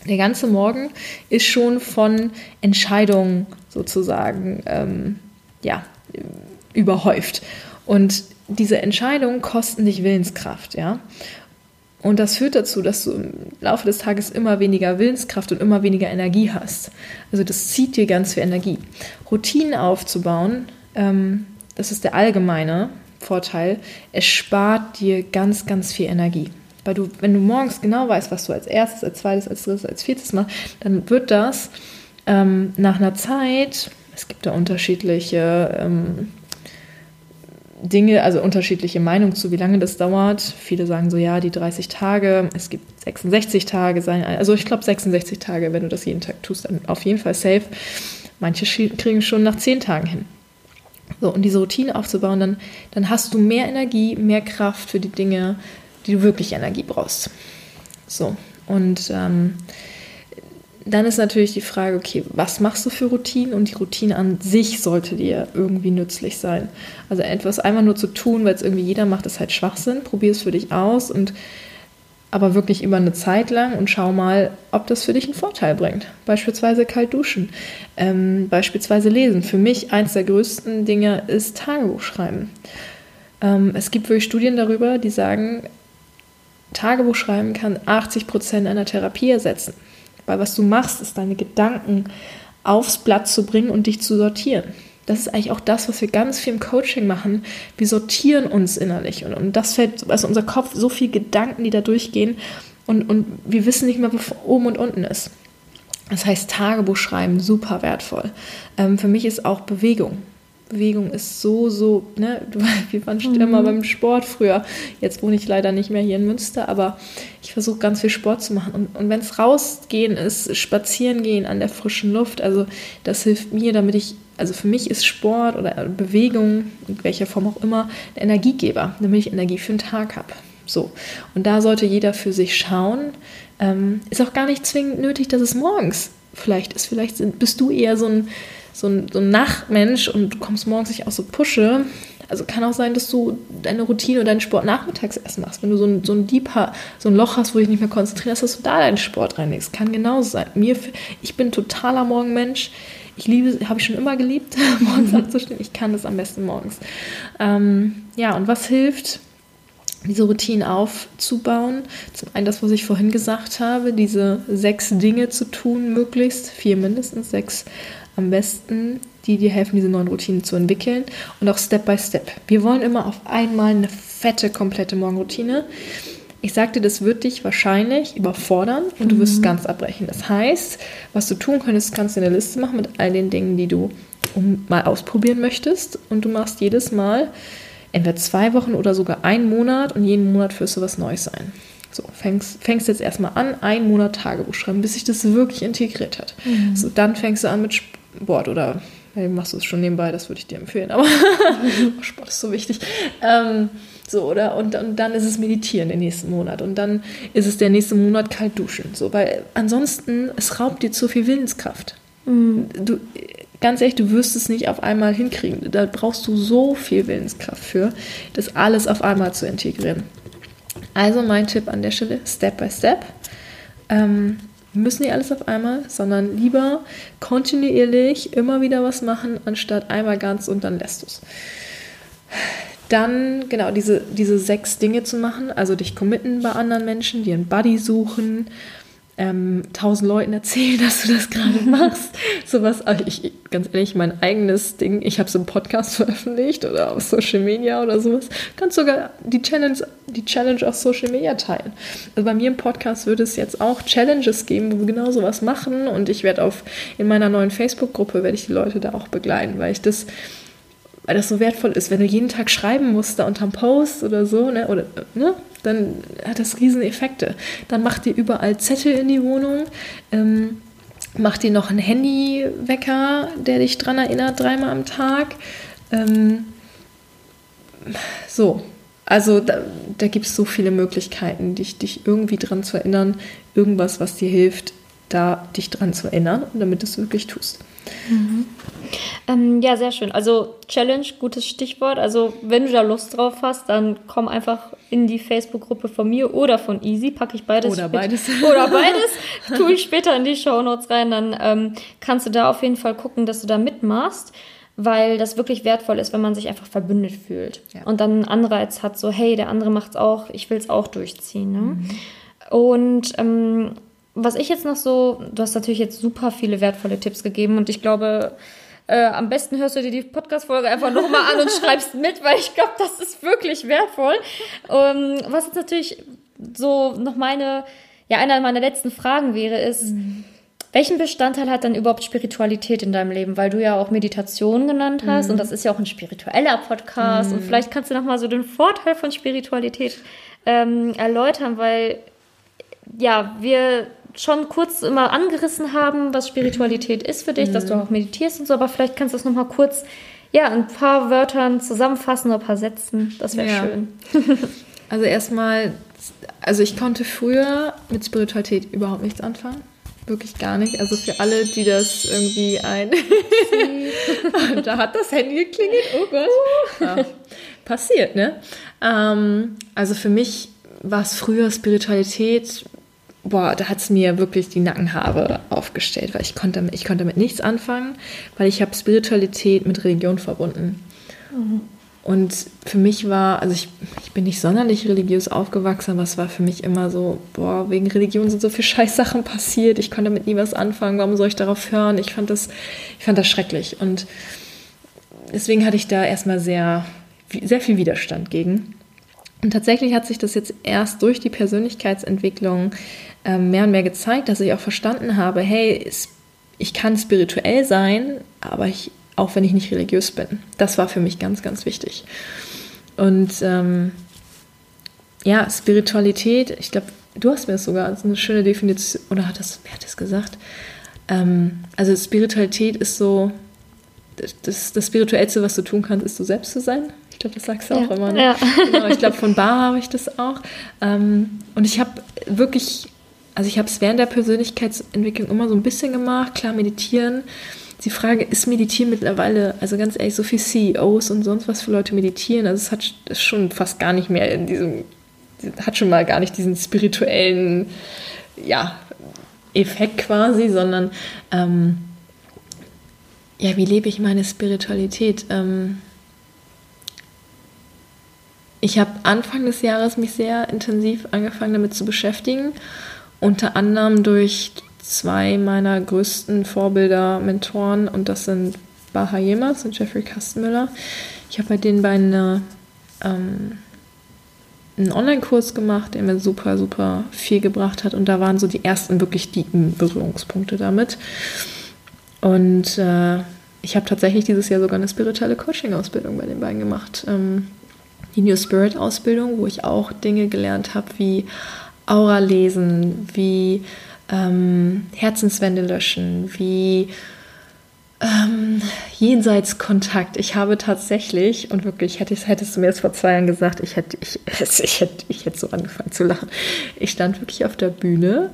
der ganze Morgen ist schon von Entscheidungen sozusagen ähm, ja, überhäuft. Und diese Entscheidungen kosten dich Willenskraft, ja. Und das führt dazu, dass du im Laufe des Tages immer weniger Willenskraft und immer weniger Energie hast. Also das zieht dir ganz viel Energie. Routinen aufzubauen, ähm, das ist der allgemeine Vorteil, es spart dir ganz, ganz viel Energie. Weil du, wenn du morgens genau weißt, was du als erstes, als zweites, als drittes, als viertes machst, dann wird das ähm, nach einer Zeit, es gibt da unterschiedliche ähm, Dinge, also unterschiedliche Meinungen zu, wie lange das dauert. Viele sagen so, ja, die 30 Tage, es gibt 66 Tage. Also ich glaube 66 Tage, wenn du das jeden Tag tust, dann auf jeden Fall safe. Manche kriegen schon nach 10 Tagen hin. So, und diese Routine aufzubauen, dann, dann hast du mehr Energie, mehr Kraft für die Dinge, die du wirklich Energie brauchst. So, und ähm, dann ist natürlich die Frage, okay, was machst du für Routinen? Und die Routine an sich sollte dir irgendwie nützlich sein. Also etwas einfach nur zu tun, weil es irgendwie jeder macht, ist halt Schwachsinn. Probier es für dich aus und aber wirklich über eine Zeit lang und schau mal, ob das für dich einen Vorteil bringt. Beispielsweise kalt duschen, ähm, beispielsweise lesen. Für mich eins der größten Dinge ist Tagebuch schreiben. Ähm, es gibt wirklich Studien darüber, die sagen, Tagebuch schreiben kann 80 Prozent einer Therapie ersetzen. Weil was du machst, ist deine Gedanken aufs Blatt zu bringen und dich zu sortieren. Das ist eigentlich auch das, was wir ganz viel im Coaching machen. Wir sortieren uns innerlich. Und, und das fällt, also unser Kopf, so viele Gedanken, die da durchgehen. Und, und wir wissen nicht mehr, wo oben und unten ist. Das heißt, Tagebuch schreiben, super wertvoll. Ähm, für mich ist auch Bewegung. Bewegung ist so, so, ne, [LAUGHS] wir waren schon mhm. immer beim Sport früher. Jetzt wohne ich leider nicht mehr hier in Münster, aber ich versuche ganz viel Sport zu machen. Und, und wenn es rausgehen ist, spazieren gehen an der frischen Luft, also das hilft mir, damit ich, also für mich ist Sport oder Bewegung, in welcher Form auch immer, ein Energiegeber, damit ich Energie für den Tag habe. So. Und da sollte jeder für sich schauen. Ähm, ist auch gar nicht zwingend nötig, dass es morgens vielleicht ist, vielleicht bist du eher so ein, so ein, so ein Nachtmensch und du kommst morgens nicht aus so Pusche. Also kann auch sein, dass du deine Routine und deinen Sport nachmittags erst machst. Wenn du so ein, so ein Deep, so ein Loch hast, wo du dich nicht mehr konzentrierst, dass du da deinen Sport reinlegst. Kann genauso sein. Mir, ich bin totaler Morgenmensch. Ich liebe, habe ich schon immer geliebt, [LAUGHS] morgens aufzustehen. Ich kann das am besten morgens. Ähm, ja, und was hilft? diese Routinen aufzubauen. Zum einen das, was ich vorhin gesagt habe, diese sechs Dinge zu tun, möglichst, vier mindestens, sechs am besten, die dir helfen, diese neuen Routinen zu entwickeln und auch Step by Step. Wir wollen immer auf einmal eine fette, komplette Morgenroutine. Ich sagte, das wird dich wahrscheinlich überfordern und du wirst mhm. ganz abbrechen. Das heißt, was du tun könntest, kannst du eine Liste machen mit all den Dingen, die du mal ausprobieren möchtest und du machst jedes Mal entweder zwei Wochen oder sogar einen Monat und jeden Monat wirst du was Neues sein. So, fängst, fängst jetzt erstmal an, einen Monat Tagebuch schreiben, bis sich das wirklich integriert hat. Mhm. So, dann fängst du an mit Sport oder hey, machst du es schon nebenbei, das würde ich dir empfehlen, aber [LAUGHS] Sport ist so wichtig. Ähm, so, oder? Und, und dann ist es Meditieren den nächsten Monat. Und dann ist es der nächste Monat kalt duschen. So, weil ansonsten, es raubt dir zu viel Willenskraft. Mhm. Du, ganz ehrlich, du wirst es nicht auf einmal hinkriegen. Da brauchst du so viel Willenskraft für, das alles auf einmal zu integrieren. Also mein Tipp an der Stelle, Step by Step. Ähm, müssen nicht alles auf einmal, sondern lieber kontinuierlich immer wieder was machen, anstatt einmal ganz und dann lässt du es. Dann, genau, diese, diese sechs Dinge zu machen, also dich committen bei anderen Menschen, dir einen Buddy suchen, ähm, tausend Leuten erzählen, [LAUGHS] dass du das gerade [LAUGHS] machst. Sowas, ich, ganz ehrlich, mein eigenes Ding, ich habe so einen Podcast [LAUGHS] veröffentlicht oder auf Social Media oder sowas. Kannst sogar die Challenge, die Challenge auf Social Media teilen. Also bei mir im Podcast wird es jetzt auch Challenges geben, wo wir genau sowas machen und ich werde auf, in meiner neuen Facebook-Gruppe werde ich die Leute da auch begleiten, weil ich das weil das so wertvoll ist, wenn du jeden Tag schreiben musst da unterm Post oder so, ne, oder, ne, dann hat das riesen Effekte. Dann mach dir überall Zettel in die Wohnung, ähm, mach dir noch einen Handywecker, der dich dran erinnert, dreimal am Tag. Ähm, so, also da, da gibt es so viele Möglichkeiten, dich, dich irgendwie dran zu erinnern, irgendwas, was dir hilft, da dich dran zu erinnern und damit du es wirklich tust. Mhm. Ähm, ja, sehr schön. Also Challenge, gutes Stichwort. Also wenn du da Lust drauf hast, dann komm einfach in die Facebook-Gruppe von mir oder von Easy. Packe ich beides. Oder beides. [LAUGHS] Oder beides. tue ich später in die Show Notes rein. Dann ähm, kannst du da auf jeden Fall gucken, dass du da mitmachst weil das wirklich wertvoll ist, wenn man sich einfach verbündet fühlt ja. und dann einen Anreiz hat, so hey, der andere macht es auch, ich will es auch durchziehen. Ne? Mhm. Und ähm, was ich jetzt noch so, du hast natürlich jetzt super viele wertvolle Tipps gegeben und ich glaube, äh, am besten hörst du dir die Podcast-Folge einfach nochmal an und [LAUGHS] schreibst mit, weil ich glaube, das ist wirklich wertvoll. Ähm, was jetzt natürlich so noch meine, ja, einer meiner letzten Fragen wäre, ist, mhm. welchen Bestandteil hat dann überhaupt Spiritualität in deinem Leben? Weil du ja auch Meditation genannt hast mhm. und das ist ja auch ein spiritueller Podcast mhm. und vielleicht kannst du nochmal so den Vorteil von Spiritualität ähm, erläutern, weil ja, wir schon kurz immer angerissen haben, was Spiritualität ist für dich, mhm. dass du mhm. auch meditierst und so, aber vielleicht kannst du das nochmal kurz, ja, ein paar Wörtern zusammenfassen oder ein paar Sätzen. Das wäre ja. schön. [LAUGHS] also erstmal, also ich konnte früher mit Spiritualität überhaupt nichts anfangen. Wirklich gar nicht. Also für alle, die das irgendwie ein. [LAUGHS] [LAUGHS] da hat das Handy geklingelt. Oh Gott. Ja, passiert, ne? Ähm, also für mich war es früher Spiritualität boah, da hat es mir wirklich die Nackenhaare aufgestellt, weil ich konnte, ich konnte damit nichts anfangen, weil ich habe Spiritualität mit Religion verbunden. Mhm. Und für mich war, also ich, ich bin nicht sonderlich religiös aufgewachsen, aber es war für mich immer so, boah, wegen Religion sind so viele [LAUGHS] Scheißsachen passiert, ich konnte damit nie was anfangen, warum soll ich darauf hören? Ich fand das, ich fand das schrecklich. Und deswegen hatte ich da erstmal sehr, sehr viel Widerstand gegen. Und tatsächlich hat sich das jetzt erst durch die Persönlichkeitsentwicklung mehr und mehr gezeigt, dass ich auch verstanden habe, hey, ich kann spirituell sein, aber ich, auch wenn ich nicht religiös bin. Das war für mich ganz, ganz wichtig. Und ähm, ja, Spiritualität, ich glaube, du hast mir das sogar eine schöne Definition, oder hat das, wer hat das gesagt? Ähm, also Spiritualität ist so, das, das Spirituellste, was du tun kannst, ist du selbst zu sein glaube, das sagst du ja. auch immer. Ne? Ja. Genau, ich glaube, von Bar habe ich das auch. Ähm, und ich habe wirklich also ich habe es während der Persönlichkeitsentwicklung immer so ein bisschen gemacht, klar meditieren. Die Frage ist Meditieren mittlerweile, also ganz ehrlich, so viele CEOs und sonst was für Leute meditieren, also es hat schon fast gar nicht mehr in diesem, hat schon mal gar nicht diesen spirituellen, ja, Effekt quasi, sondern ähm, ja, wie lebe ich meine Spiritualität? Ähm, ich habe Anfang des Jahres mich sehr intensiv angefangen damit zu beschäftigen, unter anderem durch zwei meiner größten Vorbilder, Mentoren, und das sind Baha Yemas und Jeffrey Kastenmüller. Ich habe bei denen beiden eine, ähm, einen Online-Kurs gemacht, der mir super, super viel gebracht hat. Und da waren so die ersten wirklich tiefen Berührungspunkte damit. Und äh, ich habe tatsächlich dieses Jahr sogar eine spirituelle Coaching-Ausbildung bei den beiden gemacht. Ähm, die New Spirit Ausbildung, wo ich auch Dinge gelernt habe wie Aura lesen, wie ähm, Herzenswände löschen, wie ähm, Jenseitskontakt. Ich habe tatsächlich, und wirklich, hätte, hättest du mir das vor zwei Jahren gesagt, ich hätte, ich, [LAUGHS] ich, hätte, ich hätte so angefangen zu lachen. Ich stand wirklich auf der Bühne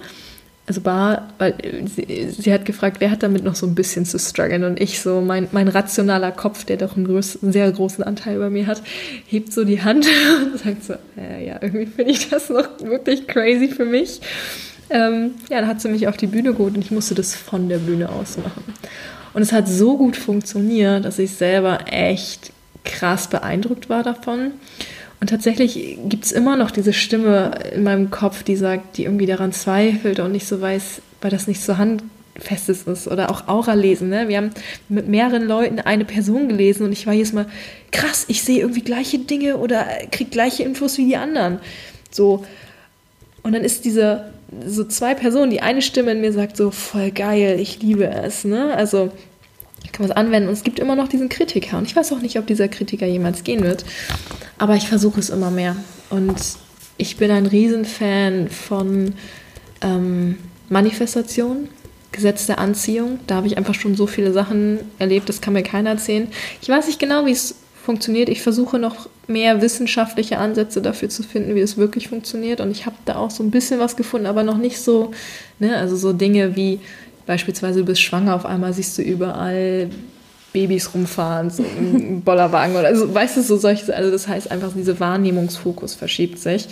also war, weil sie, sie, hat gefragt, wer hat damit noch so ein bisschen zu strugglen und ich so, mein, mein rationaler Kopf, der doch einen, größ, einen sehr großen Anteil bei mir hat, hebt so die Hand [LAUGHS] und sagt so, äh, ja, irgendwie finde ich das noch wirklich crazy für mich. Ähm, ja, dann hat sie mich auf die Bühne geholt und ich musste das von der Bühne aus machen. Und es hat so gut funktioniert, dass ich selber echt krass beeindruckt war davon. Und tatsächlich gibt es immer noch diese Stimme in meinem Kopf, die sagt, die irgendwie daran zweifelt und nicht so weiß, weil das nicht so handfestes ist. Oder auch Aura lesen. Ne? Wir haben mit mehreren Leuten eine Person gelesen und ich war jedes Mal, krass, ich sehe irgendwie gleiche Dinge oder kriege gleiche Infos wie die anderen. So. Und dann ist diese, so zwei Personen, die eine Stimme in mir sagt so, voll geil, ich liebe es. Ne? Also kann man es anwenden. Und es gibt immer noch diesen Kritiker. Und ich weiß auch nicht, ob dieser Kritiker jemals gehen wird. Aber ich versuche es immer mehr. Und ich bin ein Riesenfan von ähm, Manifestation, Gesetz der Anziehung. Da habe ich einfach schon so viele Sachen erlebt, das kann mir keiner erzählen. Ich weiß nicht genau, wie es funktioniert. Ich versuche noch mehr wissenschaftliche Ansätze dafür zu finden, wie es wirklich funktioniert. Und ich habe da auch so ein bisschen was gefunden, aber noch nicht so, ne, also so Dinge wie Beispielsweise, du bist schwanger, auf einmal siehst du überall Babys rumfahren, so im [LAUGHS] Bollerwagen oder so, weißt du, so solche, also das heißt einfach, dieser Wahrnehmungsfokus verschiebt sich.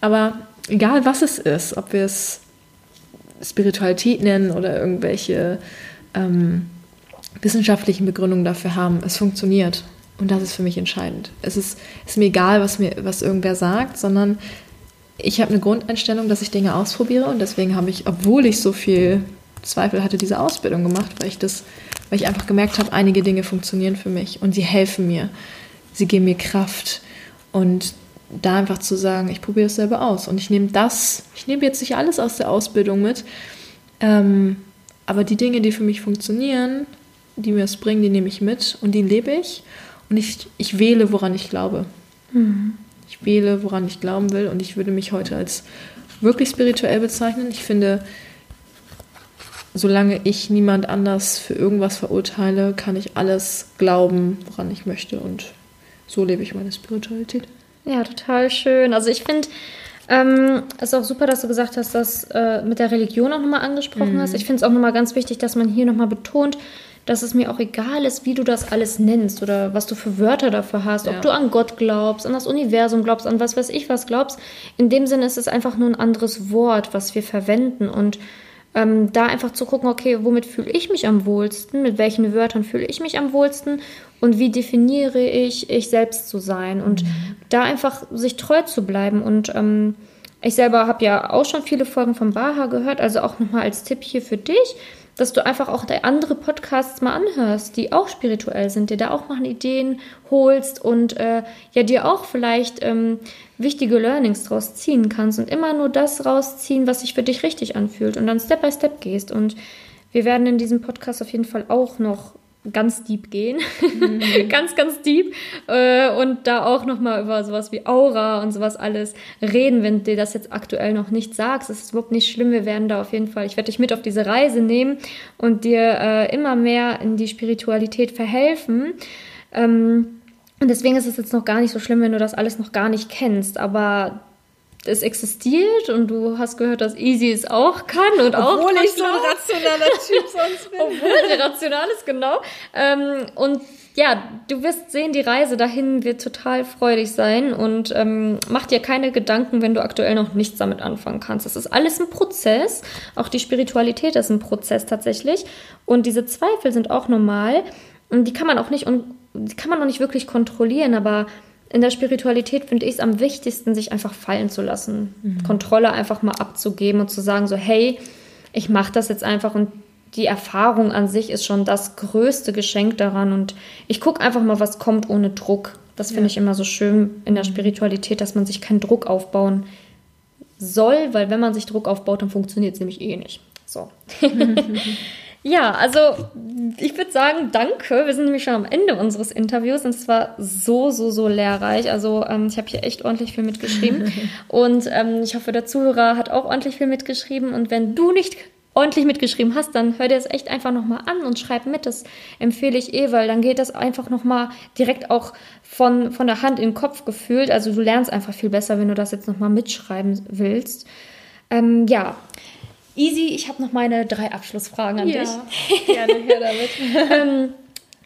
Aber egal was es ist, ob wir es Spiritualität nennen oder irgendwelche ähm, wissenschaftlichen Begründungen dafür haben, es funktioniert. Und das ist für mich entscheidend. Es ist, ist mir egal, was mir, was irgendwer sagt, sondern ich habe eine Grundeinstellung, dass ich Dinge ausprobiere und deswegen habe ich, obwohl ich so viel Zweifel hatte, diese Ausbildung gemacht, weil ich das, weil ich einfach gemerkt habe, einige Dinge funktionieren für mich und sie helfen mir. Sie geben mir Kraft. Und da einfach zu sagen, ich probiere es selber aus. Und ich nehme das, ich nehme jetzt nicht alles aus der Ausbildung mit, ähm, aber die Dinge, die für mich funktionieren, die mir es bringen, die nehme ich mit und die lebe ich. Und ich, ich wähle, woran ich glaube. Mhm. Ich wähle, woran ich glauben will. Und ich würde mich heute als wirklich spirituell bezeichnen. Ich finde, solange ich niemand anders für irgendwas verurteile, kann ich alles glauben, woran ich möchte. Und so lebe ich meine Spiritualität. Ja, total schön. Also ich finde, ähm, es ist auch super, dass du gesagt hast, dass äh, mit der Religion auch nochmal angesprochen mhm. hast. Ich finde es auch nochmal ganz wichtig, dass man hier nochmal betont, dass es mir auch egal ist, wie du das alles nennst oder was du für Wörter dafür hast, ja. ob du an Gott glaubst, an das Universum glaubst, an was weiß ich was glaubst. In dem Sinne ist es einfach nur ein anderes Wort, was wir verwenden und ähm, da einfach zu gucken, okay, womit fühle ich mich am wohlsten, mit welchen Wörtern fühle ich mich am wohlsten? Und wie definiere ich, ich selbst zu sein? Und mhm. da einfach sich treu zu bleiben. Und ähm, ich selber habe ja auch schon viele Folgen von Baha gehört, also auch nochmal als Tipp hier für dich dass du einfach auch andere Podcasts mal anhörst, die auch spirituell sind, dir da auch mal Ideen holst und äh, ja dir auch vielleicht ähm, wichtige Learnings draus ziehen kannst und immer nur das rausziehen, was sich für dich richtig anfühlt und dann Step by Step gehst. Und wir werden in diesem Podcast auf jeden Fall auch noch ganz deep gehen. Mhm. [LAUGHS] ganz, ganz deep. Äh, und da auch nochmal über sowas wie Aura und sowas alles reden, wenn du dir das jetzt aktuell noch nicht sagst. Es ist überhaupt nicht schlimm. Wir werden da auf jeden Fall, ich werde dich mit auf diese Reise nehmen und dir äh, immer mehr in die Spiritualität verhelfen. Ähm, und deswegen ist es jetzt noch gar nicht so schlimm, wenn du das alles noch gar nicht kennst. Aber es existiert und du hast gehört, dass Easy es auch kann und Obwohl auch Obwohl ich so ein rationaler Typ [LAUGHS] sonst bin. Obwohl rational ist, genau. Ähm, und ja, du wirst sehen, die Reise dahin wird total freudig sein und ähm, mach dir keine Gedanken, wenn du aktuell noch nichts damit anfangen kannst. Das ist alles ein Prozess. Auch die Spiritualität ist ein Prozess tatsächlich. Und diese Zweifel sind auch normal. Und die kann man auch nicht, die kann man auch nicht wirklich kontrollieren, aber in der Spiritualität finde ich es am wichtigsten, sich einfach fallen zu lassen. Mhm. Kontrolle einfach mal abzugeben und zu sagen, so, hey, ich mache das jetzt einfach und die Erfahrung an sich ist schon das größte Geschenk daran. Und ich gucke einfach mal, was kommt ohne Druck. Das finde ja. ich immer so schön in der Spiritualität, dass man sich keinen Druck aufbauen soll, weil wenn man sich Druck aufbaut, dann funktioniert es nämlich eh nicht. So. [LAUGHS] [LAUGHS] Ja, also ich würde sagen, danke. Wir sind nämlich schon am Ende unseres Interviews und es war so, so, so lehrreich. Also ähm, ich habe hier echt ordentlich viel mitgeschrieben [LAUGHS] und ähm, ich hoffe, der Zuhörer hat auch ordentlich viel mitgeschrieben und wenn du nicht ordentlich mitgeschrieben hast, dann hör dir das echt einfach nochmal an und schreib mit. Das empfehle ich eh, weil dann geht das einfach nochmal direkt auch von, von der Hand in den Kopf gefühlt. Also du lernst einfach viel besser, wenn du das jetzt nochmal mitschreiben willst. Ähm, ja, Easy, ich habe noch meine drei Abschlussfragen an ja, dich. Gerne her damit. [LAUGHS] ähm,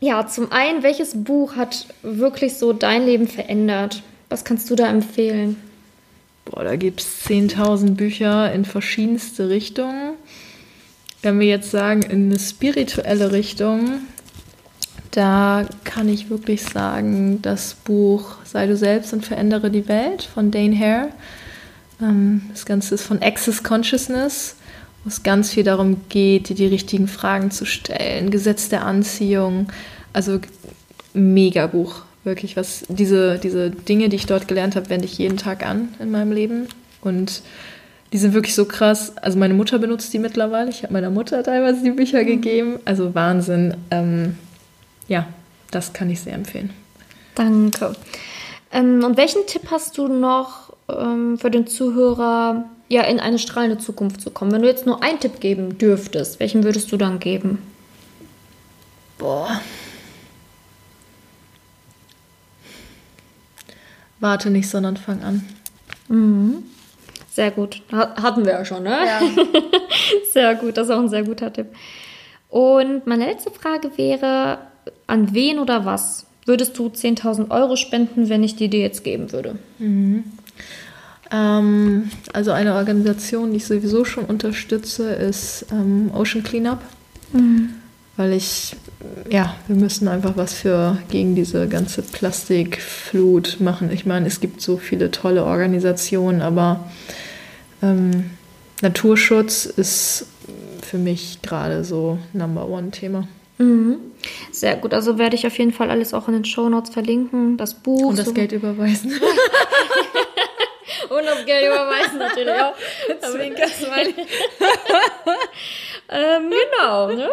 ja, zum einen, welches Buch hat wirklich so dein Leben verändert? Was kannst du da empfehlen? Boah, da gibt es 10.000 Bücher in verschiedenste Richtungen. Wenn wir jetzt sagen, in eine spirituelle Richtung, da kann ich wirklich sagen, das Buch Sei du selbst und verändere die Welt von Dane Hare. Ähm, das Ganze ist von Access Consciousness wo es ganz viel darum geht, dir die richtigen Fragen zu stellen, Gesetz der Anziehung. Also mega Buch, wirklich. Was diese, diese Dinge, die ich dort gelernt habe, wende ich jeden Tag an in meinem Leben. Und die sind wirklich so krass. Also meine Mutter benutzt die mittlerweile. Ich habe meiner Mutter teilweise die Bücher mhm. gegeben. Also Wahnsinn. Ähm, ja, das kann ich sehr empfehlen. Danke. Ähm, und welchen Tipp hast du noch ähm, für den Zuhörer, ja, in eine strahlende Zukunft zu kommen. Wenn du jetzt nur einen Tipp geben dürftest, welchen würdest du dann geben? Boah. Warte nicht, sondern fang an. Mhm. Sehr gut. Hatten wir ja schon, ne? Ja. [LAUGHS] sehr gut, das ist auch ein sehr guter Tipp. Und meine letzte Frage wäre, an wen oder was würdest du 10.000 Euro spenden, wenn ich die dir jetzt geben würde? Mhm. Ähm, also eine Organisation, die ich sowieso schon unterstütze, ist ähm, Ocean Cleanup. Mhm. Weil ich, ja, wir müssen einfach was für gegen diese ganze Plastikflut machen. Ich meine, es gibt so viele tolle Organisationen, aber ähm, Naturschutz ist für mich gerade so Number One-Thema. Mhm. Sehr gut, also werde ich auf jeden Fall alles auch in den Show Notes verlinken, das Buch. Und das so. Geld überweisen. [LAUGHS] Und das Geld überweisen natürlich auch. [LAUGHS] Zwinker-Smiley. [LAUGHS] ähm, genau. Ne?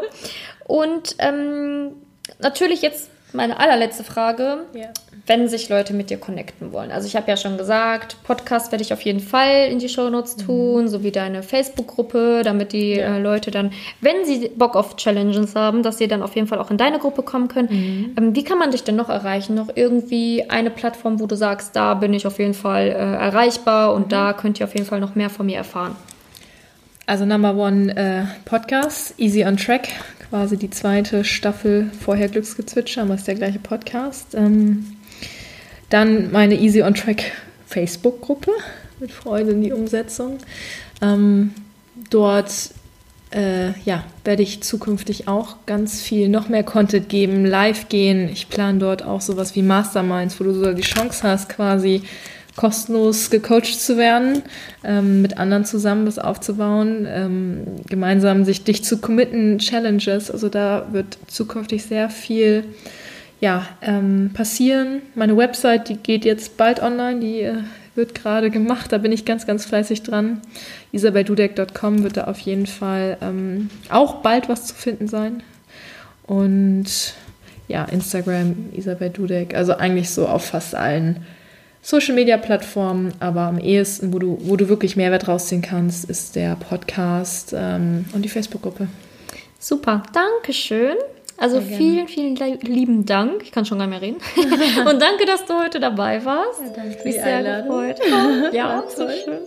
Und ähm, natürlich jetzt meine allerletzte Frage. Ja. Wenn sich Leute mit dir connecten wollen. Also ich habe ja schon gesagt, Podcast werde ich auf jeden Fall in die Shownotes mhm. tun, mhm. sowie deine Facebook-Gruppe, damit die ja. äh, Leute dann, wenn sie Bock auf Challenges haben, dass sie dann auf jeden Fall auch in deine Gruppe kommen können. Mhm. Ähm, wie kann man dich denn noch erreichen? Noch irgendwie eine Plattform, wo du sagst, da bin ich auf jeden Fall äh, erreichbar und mhm. da könnt ihr auf jeden Fall noch mehr von mir erfahren. Also Number One äh, Podcast, Easy on Track, quasi die zweite Staffel vorher Glücksgezwitscher, aber ist der gleiche Podcast. Ähm, dann meine Easy on Track Facebook-Gruppe mit Freude in die Umsetzung. Ähm, dort äh, ja, werde ich zukünftig auch ganz viel noch mehr Content geben, live gehen. Ich plane dort auch sowas wie Masterminds, wo du so die Chance hast, quasi kostenlos gecoacht zu werden, ähm, mit anderen zusammen das aufzubauen, ähm, gemeinsam sich dich zu committen, Challenges. Also da wird zukünftig sehr viel ja, ähm, passieren. Meine Website, die geht jetzt bald online, die äh, wird gerade gemacht, da bin ich ganz, ganz fleißig dran. isabeldudek.com wird da auf jeden Fall ähm, auch bald was zu finden sein. Und ja, Instagram, Isabel Dudek, also eigentlich so auf fast allen Social Media Plattformen, aber am ehesten, wo du, wo du wirklich Mehrwert rausziehen kannst, ist der Podcast ähm, und die Facebook-Gruppe. Super, Dankeschön. Also vielen, vielen lieben Dank. Ich kann schon gar nicht mehr reden. [LAUGHS] und danke, dass du heute dabei warst. Ja, danke für Mich sehr Einladung. gefreut. ja, [LAUGHS] so schön.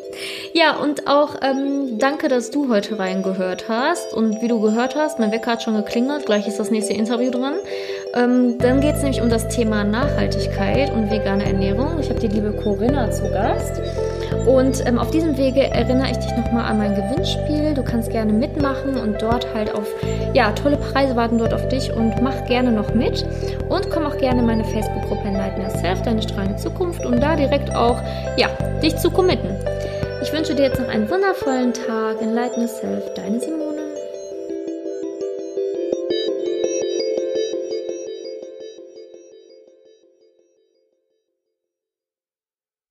Ja, und auch ähm, danke, dass du heute reingehört hast. Und wie du gehört hast, mein Wecker hat schon geklingelt. Gleich ist das nächste Interview dran. Ähm, dann geht es nämlich um das Thema Nachhaltigkeit und vegane Ernährung. Ich habe die liebe Corinna zu Gast. Und ähm, auf diesem Wege erinnere ich dich nochmal an mein Gewinnspiel. Du kannst gerne mitmachen und dort halt auf, ja, tolle Preise warten dort auf dich und mach gerne noch mit. Und komm auch gerne in meine Facebook-Gruppe Enlighten Yourself, deine strahlende Zukunft, um da direkt auch, ja, dich zu committen. Ich wünsche dir jetzt noch einen wundervollen Tag. Enlighten Yourself, deine Simone.